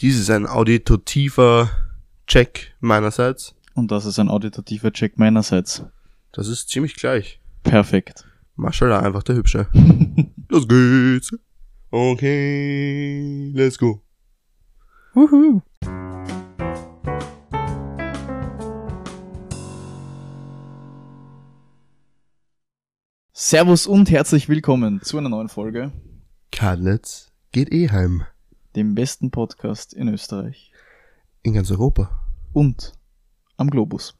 Dies ist ein auditativer Check meinerseits. Und das ist ein auditativer Check meinerseits. Das ist ziemlich gleich. Perfekt. Maschallah, einfach der Hübsche. Los geht's. Okay, let's go. Wuhu. Servus und herzlich willkommen zu einer neuen Folge, Kadletz geht eh heim. Dem besten Podcast in Österreich In ganz Europa. und am Globus.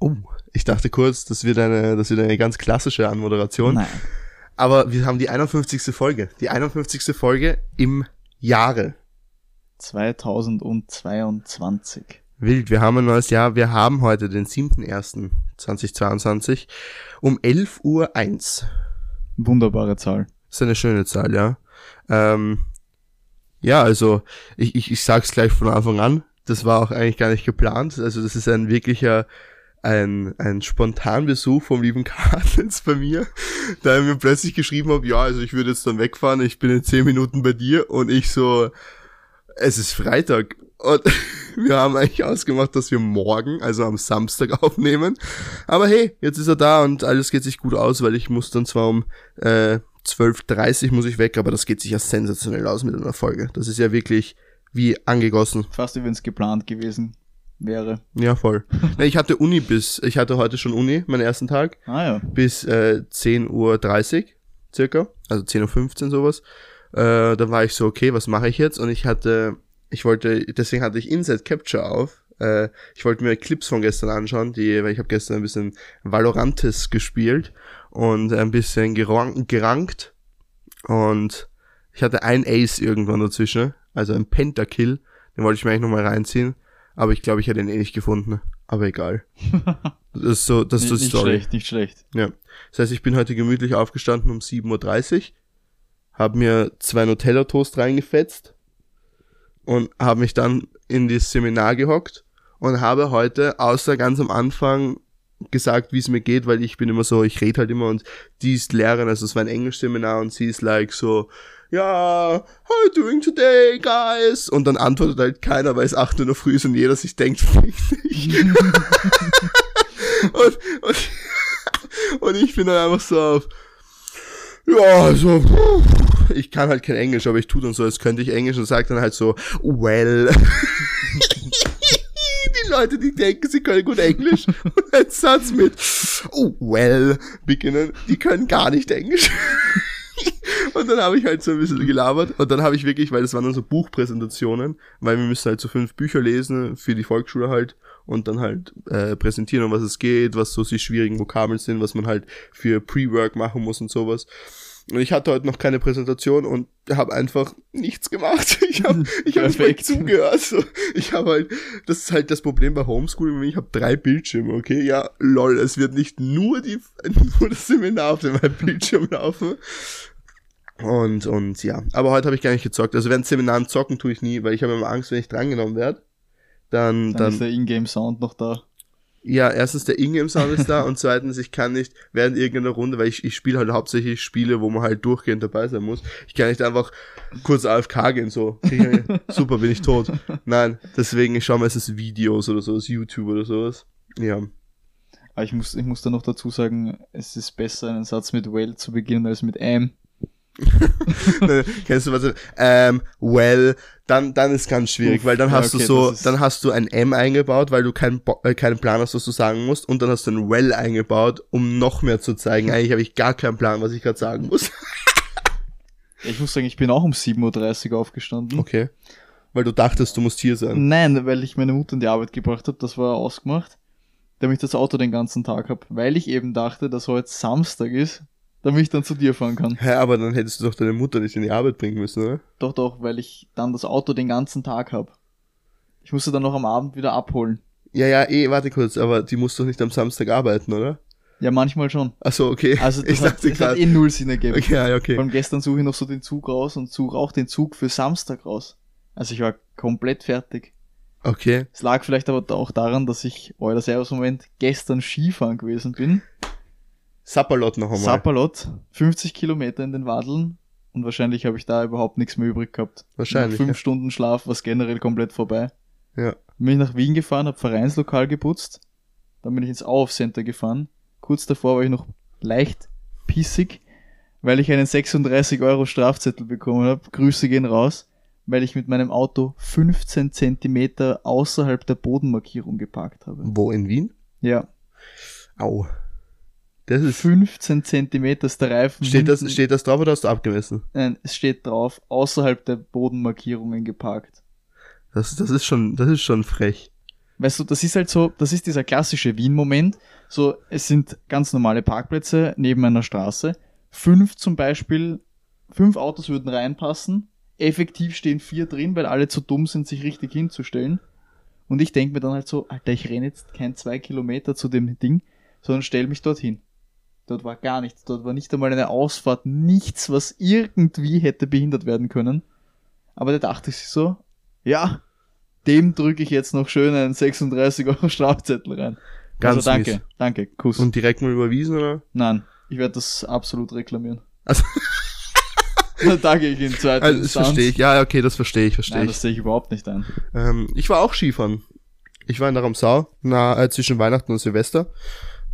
Oh, ich dachte kurz, das wird eine, das wird eine ganz klassische Anmoderation. Nein. Aber wir haben die 51. Folge. Die 51. Folge im Jahre. 2022. Wild, wir haben ein neues Jahr. Wir haben heute den 7.1.2022 um 11.01 Uhr. Wunderbare Zahl. ist eine schöne Zahl, ja. Ähm, ja, also ich, ich, ich sag's gleich von Anfang an. Das war auch eigentlich gar nicht geplant. Also das ist ein wirklicher ein, ein Spontanbesuch vom lieben Kartens bei mir, da er mir plötzlich geschrieben hat, ja, also ich würde jetzt dann wegfahren, ich bin in zehn Minuten bei dir und ich so, es ist Freitag und wir haben eigentlich ausgemacht, dass wir morgen, also am Samstag aufnehmen, aber hey, jetzt ist er da und alles geht sich gut aus, weil ich muss dann zwar um äh, 12.30 muss ich weg, aber das geht sich ja sensationell aus mit einer Folge. Das ist ja wirklich wie angegossen. Fast wie wenn es geplant gewesen wäre. Ja, voll. Ich hatte Uni bis, ich hatte heute schon Uni, meinen ersten Tag, Ah ja. bis äh, 10.30 Uhr circa, also 10.15 Uhr sowas. Äh, da war ich so, okay, was mache ich jetzt? Und ich hatte, ich wollte, deswegen hatte ich Inside Capture auf. Äh, ich wollte mir Clips von gestern anschauen, die, weil ich habe gestern ein bisschen Valorantes gespielt und ein bisschen gerankt, gerankt. Und ich hatte ein Ace irgendwann dazwischen, also ein Pentakill, den wollte ich mir eigentlich nochmal reinziehen. Aber ich glaube, ich hätte ihn eh nicht gefunden. Aber egal. Das ist so, das ist nicht, die nicht Story. schlecht, nicht schlecht. Ja. Das heißt, ich bin heute gemütlich aufgestanden um 7.30 Uhr, habe mir zwei Nutella-Toast reingefetzt und habe mich dann in das Seminar gehockt und habe heute, außer ganz am Anfang, gesagt, wie es mir geht, weil ich bin immer so, ich rede halt immer und die ist Lehrerin, also es war ein Englischseminar und sie ist like so, ja, how you doing today, guys? Und dann antwortet halt keiner, weil es 8 Uhr Früh ist und jeder sich denkt, fick dich. und, und, und ich bin dann einfach so auf, ja, also, ich kann halt kein Englisch, aber ich tu dann so, als könnte ich Englisch und sag dann halt so, well. Leute, die denken, sie können gut Englisch und einen Satz mit, oh, well, beginnen, die können gar nicht Englisch. Und dann habe ich halt so ein bisschen gelabert und dann habe ich wirklich, weil das waren dann so Buchpräsentationen, weil wir müssen halt so fünf Bücher lesen für die Volksschule halt und dann halt äh, präsentieren, um was es geht, was so die schwierigen Vokabeln sind, was man halt für Pre-Work machen muss und sowas. Und ich hatte heute noch keine Präsentation und habe einfach nichts gemacht. Ich habe ich hab nicht zugehört. So. Ich habe halt, das ist halt das Problem bei Homeschooling, ich habe drei Bildschirme, okay? Ja, lol, es wird nicht nur die nur das Seminar auf dem Bildschirm laufen. Und, und ja, aber heute habe ich gar nicht gezockt. Also während Seminaren zocken tue ich nie, weil ich habe immer Angst, wenn ich drangenommen werde. Dann, Dann, dann, ist der Ingame-Sound noch da. Ja, erstens der Ingame-Sound ist da und zweitens, ich kann nicht während irgendeiner Runde, weil ich, ich spiele halt hauptsächlich Spiele, wo man halt durchgehend dabei sein muss. Ich kann nicht einfach kurz AFK gehen, so. Super, bin ich tot. Nein, deswegen, ich schaue meistens Videos oder so aus YouTube oder sowas. Ja. Aber ich muss, ich muss da noch dazu sagen, es ist besser, einen Satz mit well zu beginnen als mit am. Kennst du was? Ähm, well, dann, dann ist ganz schwierig, Uff, weil dann ja, hast okay, du so, dann hast du ein M eingebaut, weil du keinen, äh, keinen Plan hast, was du sagen musst, und dann hast du ein well eingebaut, um noch mehr zu zeigen. Eigentlich habe ich gar keinen Plan, was ich gerade sagen muss. Ich muss sagen, ich bin auch um 7.30 Uhr aufgestanden. Okay. Weil du dachtest, du musst hier sein. Nein, weil ich meine Mutter in die Arbeit gebracht habe, das war ausgemacht, damit ich das Auto den ganzen Tag habe. Weil ich eben dachte, dass heute Samstag ist, damit ich dann zu dir fahren kann. Hä, aber dann hättest du doch deine Mutter nicht in die Arbeit bringen müssen, oder? Doch, doch, weil ich dann das Auto den ganzen Tag habe. Ich musste dann noch am Abend wieder abholen. Ja, ja, eh, warte kurz, aber die muss doch nicht am Samstag arbeiten, oder? Ja, manchmal schon. Ach so, okay. Also das, ich hat, dachte das hat eh null Sinn ergeben. Okay, ja, Vor okay. allem gestern suche ich noch so den Zug raus und suche auch den Zug für Samstag raus. Also ich war komplett fertig. Okay. Es lag vielleicht aber auch daran, dass ich, euer Servus-Moment, gestern Skifahren gewesen bin. Sapperlot noch einmal. Sapperlot, 50 Kilometer in den Wadeln und wahrscheinlich habe ich da überhaupt nichts mehr übrig gehabt. Wahrscheinlich. Nach fünf Ja. Stunden Schlaf war generell komplett vorbei. ja. Bin ich nach Wien gefahren, habe Vereinslokal geputzt. Dann bin ich ins Auf Center gefahren. Kurz davor war ich noch leicht pissig, weil ich einen 36 Euro Strafzettel bekommen habe. Grüße gehen raus, weil ich mit meinem Auto 15 Zentimeter außerhalb der Bodenmarkierung geparkt habe. Wo in Wien? Ja, Au. Das ist. 15 Zentimeter ist der Reifen. Steht das, steht das drauf oder hast du abgemessen? Nein, es steht drauf, außerhalb der Bodenmarkierungen geparkt. Das, das ist schon, das ist schon frech. Weißt du, das ist halt so, das ist dieser klassische Wien-Moment. So, es sind ganz normale Parkplätze neben einer Straße. Fünf zum Beispiel, fünf Autos würden reinpassen. Effektiv stehen vier drin, weil alle zu dumm sind, sich richtig hinzustellen. Und ich denke mir dann halt so, Alter, ich renne jetzt kein zwei Kilometer zu dem Ding, sondern stell mich dorthin. Dort war gar nichts. Dort war nicht einmal eine Ausfahrt, nichts, was irgendwie hätte behindert werden können. Aber da dachte ich so, ja, dem drücke ich jetzt noch schön einen 36 Euro Strafzettel rein. Ganz also danke, mies. danke, Kuss. Und direkt mal überwiesen, oder? Nein, ich werde das absolut reklamieren. Also, Da danke ich in zweiter also das verstehe ich. Ja, okay, das verstehe ich, verstehe ich. das sehe ich überhaupt nicht ein. Ähm, ich war auch Skifahren. Ich war in der Ramsau, na, äh, zwischen Weihnachten und Silvester.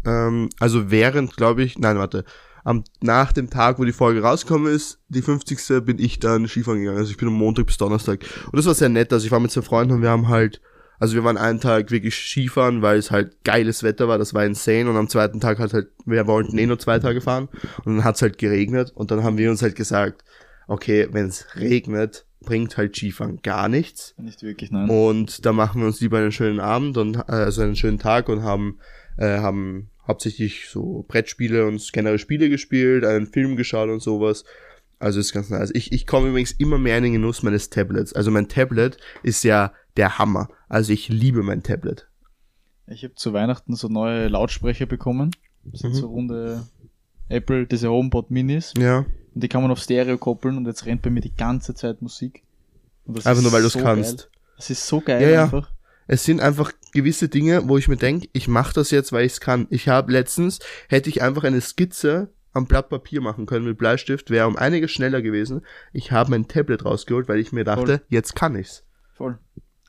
Ähm, also während, glaube ich, nein, warte. Am, nach dem Tag, wo die Folge rausgekommen ist, die 50. bin ich dann Skifahren gegangen. Also ich bin am Montag bis Donnerstag. Und das war sehr nett. Also ich war mit zwei Freunden und wir haben halt, also wir waren einen Tag wirklich Skifahren, weil es halt geiles Wetter war, das war insane. Und am zweiten Tag hat halt, wir wollten eh nur zwei Tage fahren. Und dann hat es halt geregnet. Und dann haben wir uns halt gesagt, okay, wenn es regnet, bringt halt Skifahren gar nichts. Nicht wirklich, nein. Und da machen wir uns lieber einen schönen Abend und äh, also einen schönen Tag und haben äh, haben hauptsächlich so Brettspiele und generell Spiele gespielt, einen Film geschaut und sowas. Also ist ganz nice. Ich, ich komme übrigens immer mehr in den Genuss meines Tablets. Also mein Tablet ist ja der Hammer. Also ich liebe mein Tablet. Ich habe zu Weihnachten so neue Lautsprecher bekommen. Das sind Mhm. so runde Apple, diese HomePod Minis. Ja. Und die kann man auf Stereo koppeln und jetzt rennt bei mir die ganze Zeit Musik. Und das Einfach nur weil du es so kannst. Geil. Das ist so geil Ja, ja. einfach. Es sind einfach gewisse Dinge, wo ich mir denke, ich mache das jetzt, weil ich es kann. Ich habe letztens, hätte ich einfach eine Skizze am Blatt Papier machen können mit Bleistift, wäre um einiges schneller gewesen. Ich habe mein Tablet rausgeholt, weil ich mir dachte, Voll. jetzt kann ich's. Voll.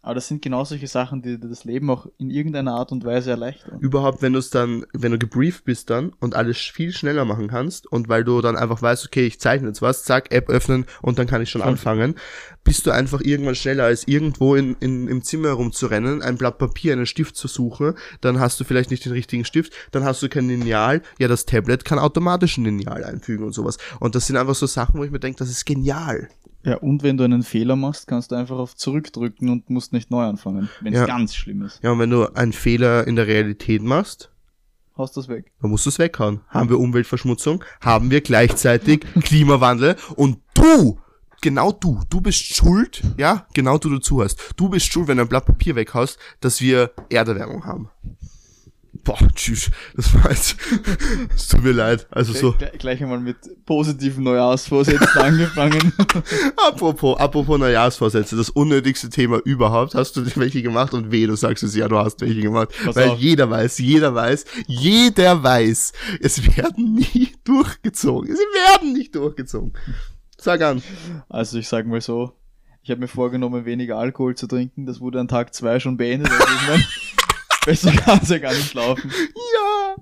Aber das sind genau solche Sachen, die dir das Leben auch in irgendeiner Art und Weise erleichtern. Überhaupt, wenn du es dann, wenn du gebrieft bist dann und alles viel schneller machen kannst und weil du dann einfach weißt, okay, ich zeichne jetzt was, zack, App öffnen und dann kann ich schon Voll. anfangen, bist du einfach irgendwann schneller als irgendwo in, in, im Zimmer herumzurennen, ein Blatt Papier, einen Stift zu suchen, dann hast du vielleicht nicht den richtigen Stift, dann hast du kein Lineal, ja, das Tablet kann automatisch ein Lineal einfügen und sowas. Und das sind einfach so Sachen, wo ich mir denke, das ist genial. Ja, und wenn du einen Fehler machst, kannst du einfach auf zurückdrücken und musst nicht neu anfangen, wenn es Ja. ganz schlimm ist. Ja, und wenn du einen Fehler in der Realität machst, Haust das weg. dann musst du es weghauen. Haben wir Umweltverschmutzung, haben wir gleichzeitig Klimawandel und du, genau du, du bist schuld, ja, genau du dazu hast. Du bist schuld, wenn du ein Blatt Papier weghaust, dass wir Erderwärmung haben. Boah, tschüss, das war jetzt, es tut mir leid, also so. Gleich, gleich einmal mit positiven Neujahrsvorsätzen angefangen. Apropos, apropos Neujahrsvorsätze, das unnötigste Thema überhaupt. Hast du welche gemacht und weh, du sagst es ja, du hast welche gemacht. Pass Weil auf. jeder weiß, jeder weiß, jeder weiß, es werden nie durchgezogen. Sie werden nicht durchgezogen. Sag an. Also ich sag mal so, ich habe mir vorgenommen, weniger Alkohol zu trinken. Das wurde an Tag zwei schon beendet. Also ich mein, besser kann es ja gar nicht laufen. Ja.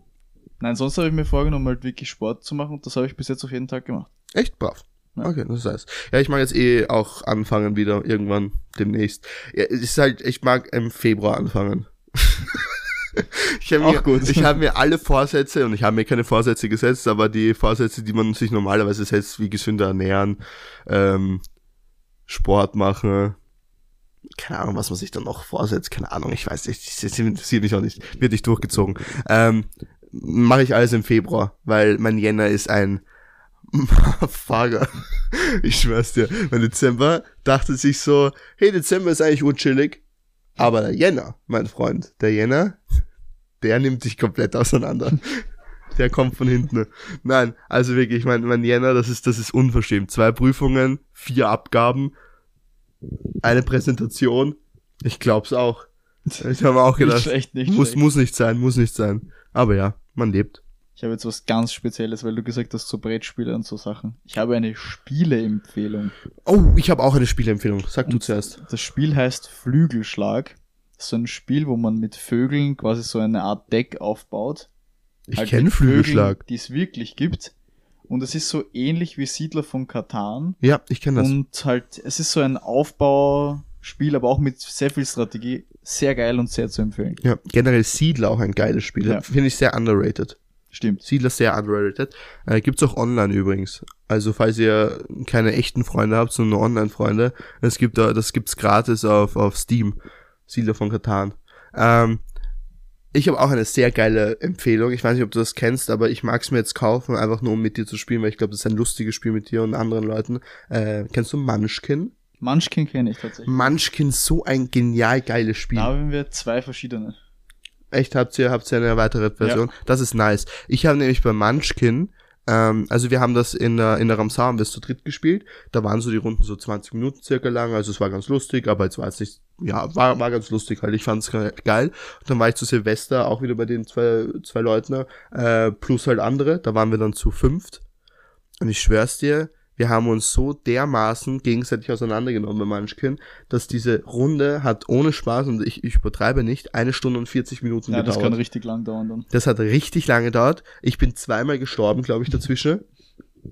Nein, sonst habe ich mir vorgenommen, halt wirklich Sport zu machen und das habe ich bis jetzt auf jeden Tag gemacht. Echt brav. Ja. Okay, das heißt. Ja, ich mag jetzt eh auch anfangen wieder, irgendwann demnächst. Ja, es ist halt, ich mag im Februar anfangen. ich habe mir, ich habe mir alle Vorsätze, und ich habe mir keine Vorsätze gesetzt, aber die Vorsätze, die man sich normalerweise setzt, wie gesünder ernähren, ähm, Sport machen, keine Ahnung, was man sich dann noch vorsetzt, keine Ahnung, ich weiß nicht, das interessiert mich auch nicht, wird nicht durchgezogen. Ähm, mache ich alles im Februar, weil mein Jänner ist ein Fager. Ich schwör's dir. Mein Dezember dachte sich so, hey, Dezember ist eigentlich unchillig. Aber der Jänner, mein Freund, der Jänner, der nimmt sich komplett auseinander. Der kommt von hinten. Nein, also wirklich, mein, mein Jänner, das ist, das ist unverschämt. Zwei Prüfungen, vier Abgaben, eine Präsentation. Ich glaub's auch. Ich habe auch Nicht gedacht, schlecht, nicht muss, schlecht. muss nicht sein, muss nicht sein. Aber ja, man lebt. Ich habe jetzt was ganz Spezielles, weil du gesagt hast, so Brettspiele und so Sachen. Ich habe eine Spieleempfehlung. Oh, ich habe auch eine Spieleempfehlung. Sag du Und zuerst. Das Spiel heißt Flügelschlag. Das ist so ein Spiel, wo man mit Vögeln quasi so eine Art Deck aufbaut. Ich Halt kenne Flügelschlag. Die es wirklich gibt. Und es ist so ähnlich wie Siedler von Katan. Ja, ich kenne das. Und halt, es ist so ein Aufbauspiel, aber auch mit sehr viel Strategie. Sehr geil und sehr zu empfehlen. Ja, generell Siedler auch ein geiles Spiel. Ja. Finde ich sehr underrated. Stimmt. Siedler sehr underrated. Äh, gibt's auch online übrigens. Also falls ihr keine echten Freunde habt, sondern nur Online-Freunde, es gibt da, das gibt's gratis auf, auf Steam. Siedler von Katan. Ähm, ich habe auch eine sehr geile Empfehlung. Ich weiß nicht, ob du das kennst, aber ich mag's mir jetzt kaufen, einfach nur um mit dir zu spielen, weil ich glaube, das ist ein lustiges Spiel mit dir und anderen Leuten. Äh, kennst du Munchkin? Munchkin kenne ich tatsächlich. Munchkin, so ein genial geiles Spiel. Da haben wir zwei verschiedene. Echt, habt ihr, habt ihr eine weitere Version? Das ist nice. Ich habe nämlich bei Munchkin, ähm, also wir haben das in der, in der Ramsar, haben wir es zu dritt gespielt. Da waren so die Runden so 20 Minuten circa lang, also es war ganz lustig, aber jetzt war es nicht, ja, war, war ganz lustig halt. Ich fand es geil. Und dann war ich zu Silvester auch wieder bei den zwei, zwei Leuten, äh, plus halt andere. Da waren wir dann zu fünft. Und ich schwör's dir, wir haben uns so dermaßen gegenseitig auseinandergenommen bei Munchkin, dass diese Runde hat ohne Spaß, und ich, ich übertreibe nicht, eine Stunde und 40 Minuten Ja, gedauert. das kann richtig lang dauern dann. Das hat richtig lange gedauert. Ich bin zweimal gestorben, glaube ich, dazwischen.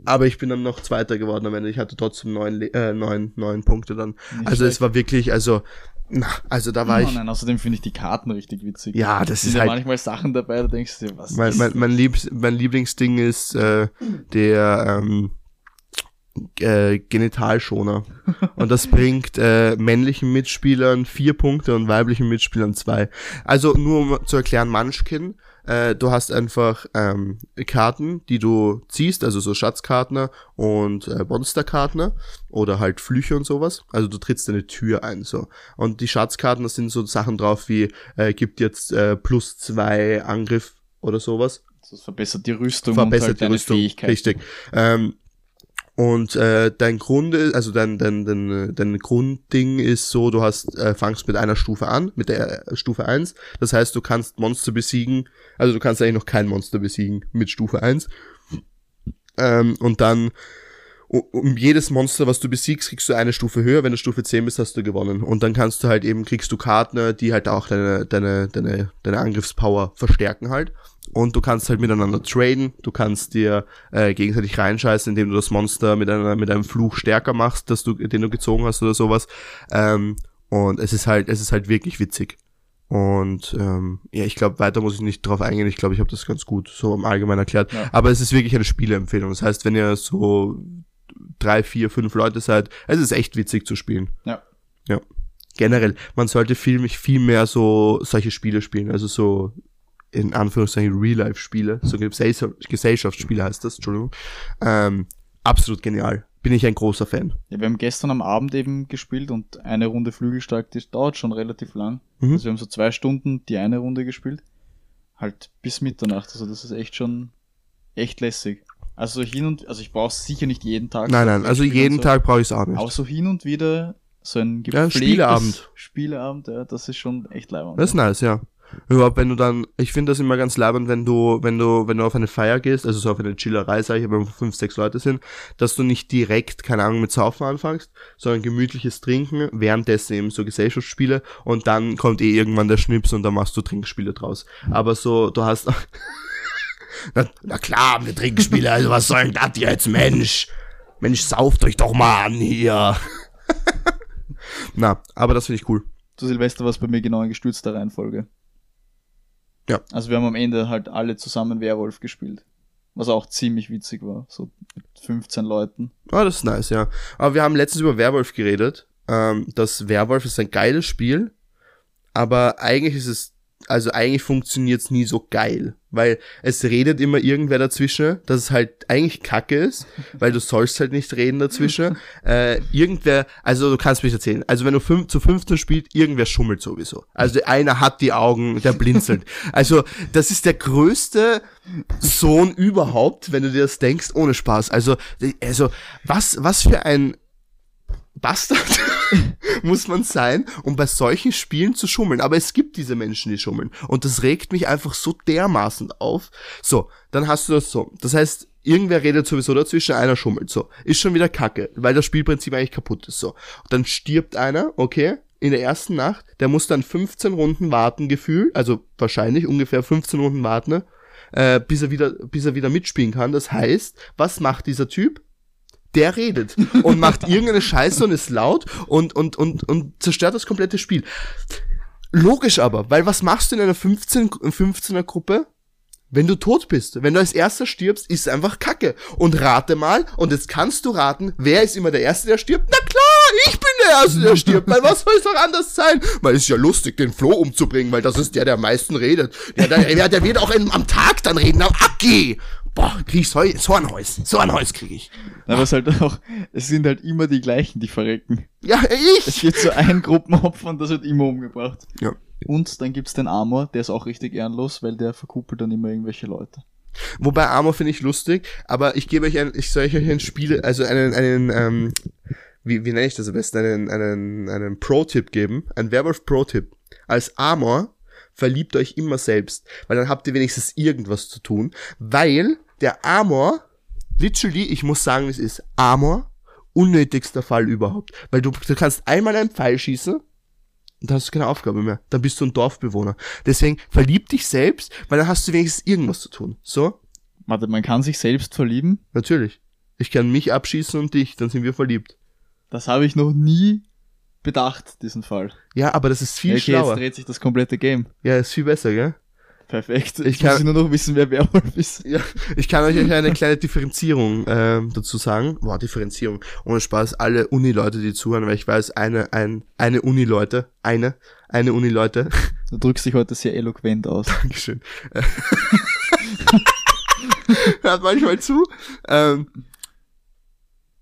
Aber ich bin dann noch Zweiter geworden am Ende. Ich hatte trotzdem neun, äh, neun, neun Punkte dann. Nicht also es schlecht. war wirklich, also, na, also da war Oh ich. nein, außerdem finde ich die Karten richtig witzig. Ja, das Es sind ist ja halt. manchmal Sachen dabei, da denkst du dir, was Mein, ist mein, das? mein, Liebs, mein Lieblingsding ist äh, der ähm, äh, Genitalschoner. Und das bringt äh, männlichen Mitspielern vier Punkte und weiblichen Mitspielern zwei. Also nur um zu erklären, Munchkin, äh, du hast einfach ähm, Karten, die du ziehst, also so Schatzkarten und äh, Monsterkarten oder halt Flüche und sowas. Also du trittst eine Tür ein so. Und die Schatzkarten, das sind so Sachen drauf wie äh, gibt jetzt äh, plus zwei Angriff oder sowas Das verbessert die Rüstung verbessert und halt die deine Rüstung. Fähigkeit. Richtig. Ähm, und äh, dein Grund also dein, dein, dein, dein Grundding ist so, du hast, äh, fangst mit einer Stufe an, mit der äh, Stufe 1. Das heißt, du kannst Monster besiegen, also du kannst eigentlich noch kein Monster besiegen mit Stufe 1. Ähm, und dann um jedes Monster, was du besiegst, kriegst du eine Stufe höher. Wenn du Stufe 10 bist, hast du gewonnen. Und dann kannst du halt eben, kriegst du Karten, die halt auch deine, deine, deine, deine Angriffspower verstärken halt. Und du kannst halt miteinander traden. Du kannst dir äh, gegenseitig reinscheißen, indem du das Monster mit, einer, mit einem Fluch stärker machst, dass du, den du gezogen hast oder sowas. Ähm, und es ist halt, es ist halt wirklich witzig. Und ähm, ja, ich glaube, weiter muss ich nicht drauf eingehen. Ich glaube, ich habe das ganz gut so im Allgemeinen erklärt. Ja. Aber es ist wirklich eine Spieleempfehlung. Das heißt, wenn ihr so drei, vier, fünf Leute seid, es ist echt witzig zu spielen. Ja. Ja. Generell, man sollte viel, viel mehr so solche Spiele spielen. Also so in Anführungszeichen Real-Life-Spiele, so Gesellschaft- Gesellschaftsspiele heißt das, Entschuldigung. Ähm, absolut genial. Bin ich ein großer Fan. Ja, wir haben gestern am Abend eben gespielt und eine Runde Flügelstark, die dauert schon relativ lang. Mhm. Also wir haben so zwei Stunden die eine Runde gespielt. Halt bis Mitternacht. Also das ist echt schon echt lässig. Also so hin und, also ich brauche sicher nicht jeden Tag. Nein, so nein, also jeden so. Tag brauche ich es auch nicht. Aber so hin und wieder so ein Ja, gepflegtes Spieleabend. Spieleabend, ja, das ist schon echt leibend. Das ist nice, ja. Überhaupt, wenn du dann, ich finde das immer ganz leibend, wenn du, wenn du, wenn du auf eine Feier gehst, also so auf eine Chillerei, sag ich, wenn fünf, sechs Leute sind, dass du nicht direkt, keine Ahnung, mit Saufen anfängst, sondern gemütliches Trinken, währenddessen eben so Gesellschaftsspiele und dann kommt eh irgendwann der Schnips und dann machst du Trinkspiele draus. Aber so, du hast, na, na klar, wir Trinkspiele, also was soll denn das jetzt, Mensch? Mensch, sauft euch doch mal an hier. na, aber das finde ich cool. Zu Silvester war es bei mir genau in gestürzter Reihenfolge. Ja. Also wir haben am Ende halt alle zusammen Werwolf gespielt. Was auch ziemlich witzig war. So mit 15 Leuten. Oh, das ist nice, ja. Aber wir haben letztens über Werwolf geredet. Ähm, das Werwolf ist ein geiles Spiel, aber eigentlich ist es, also eigentlich funktioniert es nie so geil, weil es redet immer irgendwer dazwischen, dass es halt eigentlich kacke ist, weil du sollst halt nicht reden dazwischen. äh, irgendwer, also du kannst mich erzählen, also wenn du fünf, zu 15 spielst, irgendwer schummelt sowieso. Also einer hat die Augen, der blinzelt. Also das ist der größte Sohn überhaupt, wenn du dir das denkst, ohne Spaß. Also, also was, was für ein Bastard. muss man sein, um bei solchen Spielen zu schummeln. Aber es gibt diese Menschen, die schummeln. Und das regt mich einfach so dermaßen auf. So, dann hast du das so. Das heißt, irgendwer redet sowieso dazwischen, einer schummelt. So, ist schon wieder kacke, weil das Spielprinzip eigentlich kaputt ist. So, und dann stirbt einer, okay, in der ersten Nacht, der muss dann 15 Runden warten, Gefühl, also wahrscheinlich ungefähr 15 Runden warten, ne? äh, bis er wieder, bis er wieder mitspielen kann. Das heißt, was macht dieser Typ? Der redet und macht irgendeine Scheiße und ist laut und, und, und, und zerstört das komplette Spiel. Logisch aber, weil was machst du in einer 15, 15er Gruppe? Wenn du tot bist, wenn du als erster stirbst, ist einfach Kacke. Und rate mal, und jetzt kannst du raten, wer ist immer der Erste, der stirbt? Na klar, ich bin der Erste, der stirbt. Weil was soll es doch anders sein? Weil es ist ja lustig, den Flo umzubringen, weil das ist der, der am meisten redet. Der, der, der, der wird auch in, am Tag dann reden. Na, abgeh! Boah, krieg ich so, so ein Häus. So ein Häus krieg ich. Aber es halt auch, es sind halt immer die gleichen, die verrecken. Ja, Es ich! wird so ein Gruppenopfer und das wird immer umgebracht. Ja. Und dann gibt's den Amor, der ist auch richtig ehrenlos, weil der verkuppelt dann immer irgendwelche Leute. Wobei Armor finde ich lustig, aber ich gebe euch ein, ich soll euch ein Spiel, also einen, einen, ähm, wie, wie nenne ich das am besten, einen, einen, einen Pro-Tipp geben, ein Werwolf Pro-Tipp. Als Armor verliebt euch immer selbst, weil dann habt ihr wenigstens irgendwas zu tun, weil der Armor, literally, ich muss sagen, es ist, Armor, unnötigster Fall überhaupt, weil du, du kannst einmal einen Pfeil schießen, und dann hast du keine Aufgabe mehr. Dann bist du ein Dorfbewohner. Deswegen verlieb dich selbst, weil dann hast du wenigstens irgendwas zu tun. So? Warte, man kann sich selbst verlieben? Natürlich. Ich kann mich abschießen und dich, dann sind wir verliebt. Das habe ich noch nie bedacht, diesen Fall. Ja, aber das ist viel okay, jetzt schlauer. dreht sich das komplette Game. Ja, ist viel besser, gell? Perfekt. Ich Ich kann- nur noch wissen, wer Werwolf ist. Ja, ich kann euch eine kleine Differenzierung ähm, dazu sagen. Boah, Differenzierung. Ohne Spaß, alle Uni-Leute, die zuhören, weil ich weiß, eine, ein, eine Uni-Leute, eine, eine Uni-Leute. Du drückst dich heute sehr eloquent aus. Dankeschön. Hört manchmal zu. Ähm,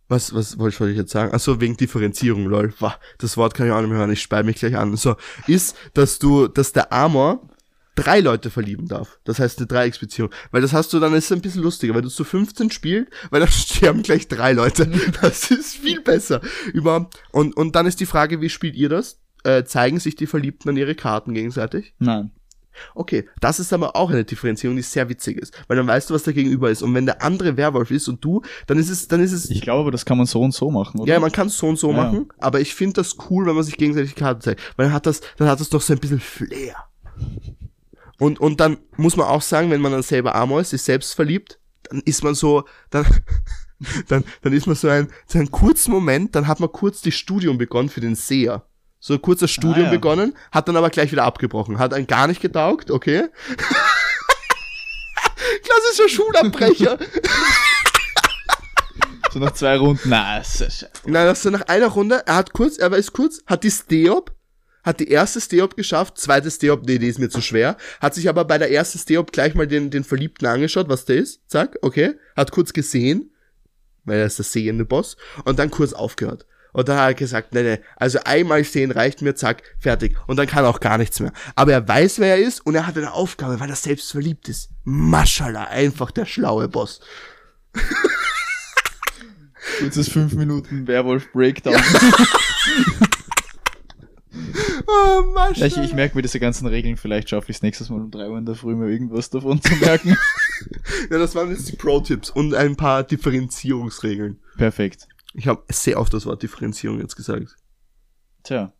was, was wollte ich, ich jetzt sagen? Achso, wegen Differenzierung, lol. Das Wort kann ich auch nicht mehr hören, ich speibe mich gleich an. So, ist, dass du, dass der Armor drei Leute verlieben darf. Das heißt eine Dreiecksbeziehung. Weil das hast du, dann ist es ein bisschen lustiger, weil du zu 15 spielst, weil dann sterben gleich drei Leute. Das ist viel besser. Über, und, und dann ist die Frage, wie spielt ihr das? Äh, zeigen sich die Verliebten an ihre Karten gegenseitig? Nein. Okay, das ist aber auch eine Differenzierung, die sehr witzig ist, weil dann weißt du, was da gegenüber ist. Und wenn der andere Werwolf ist und du, dann ist es, dann ist es, Ich glaube aber, das kann man so und so machen, oder? ja, man kann es so und so Ja. machen, aber ich finde das cool, wenn man sich gegenseitig die Karten zeigt, weil dann hat das, dann hat das doch so ein bisschen Flair. Und, und dann muss man auch sagen, wenn man dann selber Amor ist, sich selbst verliebt, dann ist man so, dann, dann, dann ist man so ein, so einen kurzen Moment, dann hat man kurz das Studium begonnen für den Seher. So ein kurzes Studium ja. begonnen, hat dann aber gleich wieder abgebrochen. Hat einen gar nicht getaugt, okay? Klassischer Schulabbrecher. So nach zwei Runden. Na, ist ja scheiße. Nein, das ist nach einer Runde, er hat kurz, er weiß kurz, hat die Steop, hat die erste Steop geschafft, zweite Steop, nee, die ist mir zu schwer, hat sich aber bei der ersten Steop gleich mal den, den Verliebten angeschaut, was der ist, zack, okay, hat kurz gesehen, weil er ist der sehende Boss, und dann kurz aufgehört. Und dann hat er gesagt, nee, nee, also einmal sehen reicht mir, zack, fertig. Und dann kann er auch gar nichts mehr. Aber er weiß, wer er ist und er hat eine Aufgabe, weil er selbst verliebt ist. Maschallah, einfach der schlaue Boss. Kurzes 5 Minuten Werwolf-Breakdown. Oh, Ja, Maschallah. ich, ich merke mir diese ganzen Regeln, vielleicht schaffe ich es nächstes Mal um 3 Uhr in der Früh mir irgendwas davon zu merken. Ja, das waren jetzt die Pro-Tipps und ein paar Differenzierungsregeln. Perfekt. Ich habe sehr oft das Wort Differenzierung jetzt gesagt. Tja,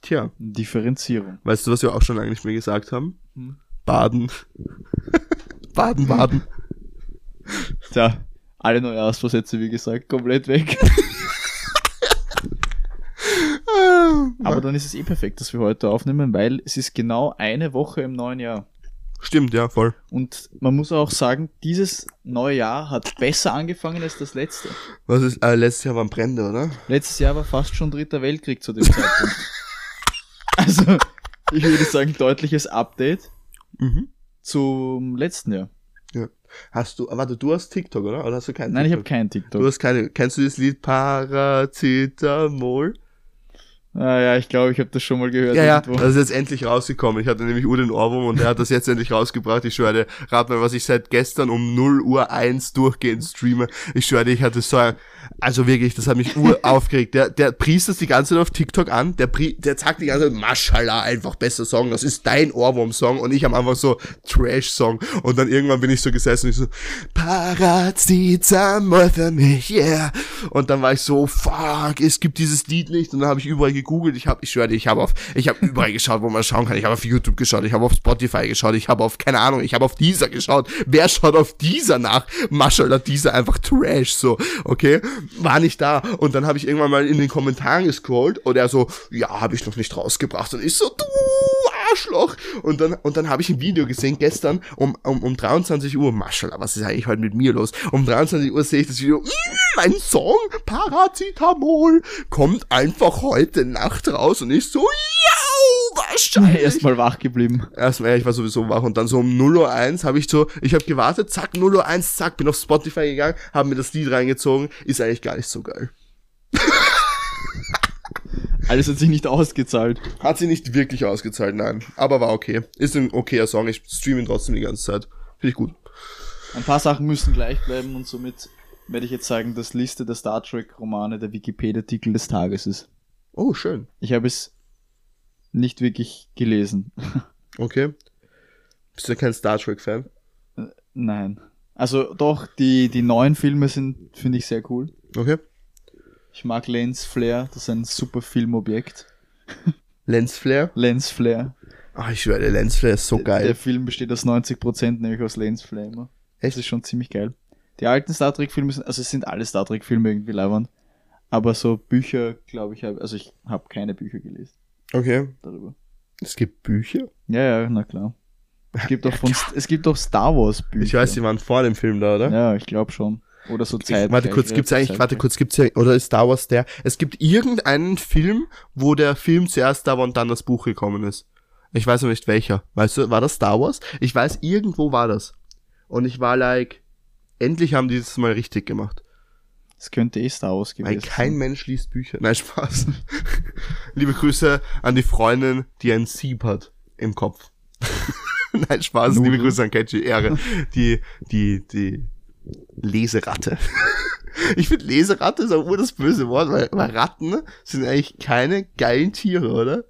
Tja, Differenzierung. weißt du, was wir auch schon eigentlich mehr gesagt haben? Hm. Baden. baden, baden. Tja, alle Neujahrsvorsätze, wie gesagt, komplett weg. Aber dann ist es eh perfekt, dass wir heute aufnehmen, weil es ist genau eine Woche im neuen Jahr. Stimmt, ja, voll. Und man muss auch sagen, dieses neue Jahr hat besser angefangen als das letzte. Was ist, äh, letztes Jahr waren Brände, oder? Letztes Jahr war fast schon dritter Weltkrieg zu dem Zeitpunkt. also, ich würde sagen, deutliches Update Mhm. zum letzten Jahr. Ja. Hast du, warte, du hast TikTok, oder? Oder hast du keinen Nein, ich habe TikTok? kein Du TikTok. hast keine, kennst du das Lied Paracetamol? Ah ja, ich glaube, ich habe das schon mal gehört. Ja, ja, irgendwo. das ist jetzt endlich rausgekommen. Ich hatte nämlich Uhr den Ohrwurm und er hat das jetzt endlich rausgebracht. Ich schwöre, dir, rat mal, was ich seit gestern um 0 Uhr 1 durchgehend streame. Ich schwöre, dir, ich hatte so ein, also wirklich, das hat mich ur aufgeregt. Der, der priest das die ganze Zeit auf TikTok an, der, pri der sagt die ganze Zeit, Maschallah, einfach besser Song, das ist dein Ohrwurm-Song und ich am Anfang so Trash-Song und dann irgendwann bin ich so gesessen und ich so, Paracetamol für mich, yeah. Und dann war ich so, fuck, es gibt dieses Lied nicht und dann habe ich überall gegoogelt, ich habe, ich schwöre ich habe auf, ich habe überall geschaut, wo man schauen kann, ich habe auf YouTube geschaut, ich habe auf Spotify geschaut, ich habe auf, keine Ahnung, ich habe auf dieser geschaut, wer schaut auf dieser nach? Maschallah, dieser einfach Trash, so, okay, war nicht da. Und dann habe ich irgendwann mal in den Kommentaren gescrollt und er so, ja, habe ich noch nicht rausgebracht. Und ich so, du Arschloch und dann, und dann habe ich ein Video gesehen, gestern um, um, um 23 Uhr, Maschallah, was ist eigentlich heute mit mir los? Um 23 Uhr sehe ich das Video, mm, mein Song, Paracetamol, kommt einfach heute Nacht raus und ich so, ja, wahrscheinlich. Erstmal wach geblieben. Erstmal, ja, ich war sowieso wach und dann so um 0.01 Uhr habe ich so, ich habe gewartet, zack, 0.01 Uhr, zack, bin auf Spotify gegangen, habe mir das Lied reingezogen, ist eigentlich gar nicht so geil. Alles hat sich nicht ausgezahlt. Hat sie nicht wirklich ausgezahlt, nein, aber war okay. Ist ein okayer Song, ich streame ihn trotzdem die ganze Zeit. Finde ich gut. Ein paar Sachen müssen gleich bleiben und somit werde ich jetzt sagen, dass Liste der Star Trek Romane der Wikipedia-Artikel des Tages ist. Oh, schön. Ich habe es nicht wirklich gelesen. Okay. Bist du kein Star Trek-Fan? Nein. Also doch, die, die neuen Filme sind, finde ich, sehr cool. Okay. Ich mag Lens Flare, das ist ein super Filmobjekt. Lensflare? Lens Flare. Ach, ich schwöre, der Lensflare ist so Der geil. Film besteht aus 90% nämlich aus Lens Flare immer. Das Echt? ist schon ziemlich geil. Die alten Star Trek Filme sind, also es sind alle Star Trek Filme irgendwie leibend. Aber so Bücher, glaube ich, habe, also ich habe keine Bücher gelesen Okay. darüber. Es gibt Bücher? Ja, ja, na klar. Es gibt auch von, es gibt auch Star Wars Bücher. Ich weiß, die waren vor dem Film da, oder? Ja, ich glaube schon. Oder so Zeit. warte kurz, gibt's eigentlich, warte kurz, gibt's ja, oder ist Star Wars der? Es gibt irgendeinen Film, wo der Film zuerst da war und dann das Buch gekommen ist. Ich weiß noch nicht welcher. Weißt du, war das Star Wars? Ich weiß, irgendwo war das. Und ich war like, endlich haben die das mal richtig gemacht. Es könnte eh Star Wars gewesen Weil kein Mensch liest Bücher. Nein, Spaß. Liebe Grüße an die Freundin, die ein Sieb hat im Kopf. Nein, Spaß. Nudel. Liebe Grüße an Catchy Ehre. Die, die, die Leseratte. Ich finde Leseratte ist auch nur das böse Wort, weil, weil Ratten sind eigentlich keine geilen Tiere, oder?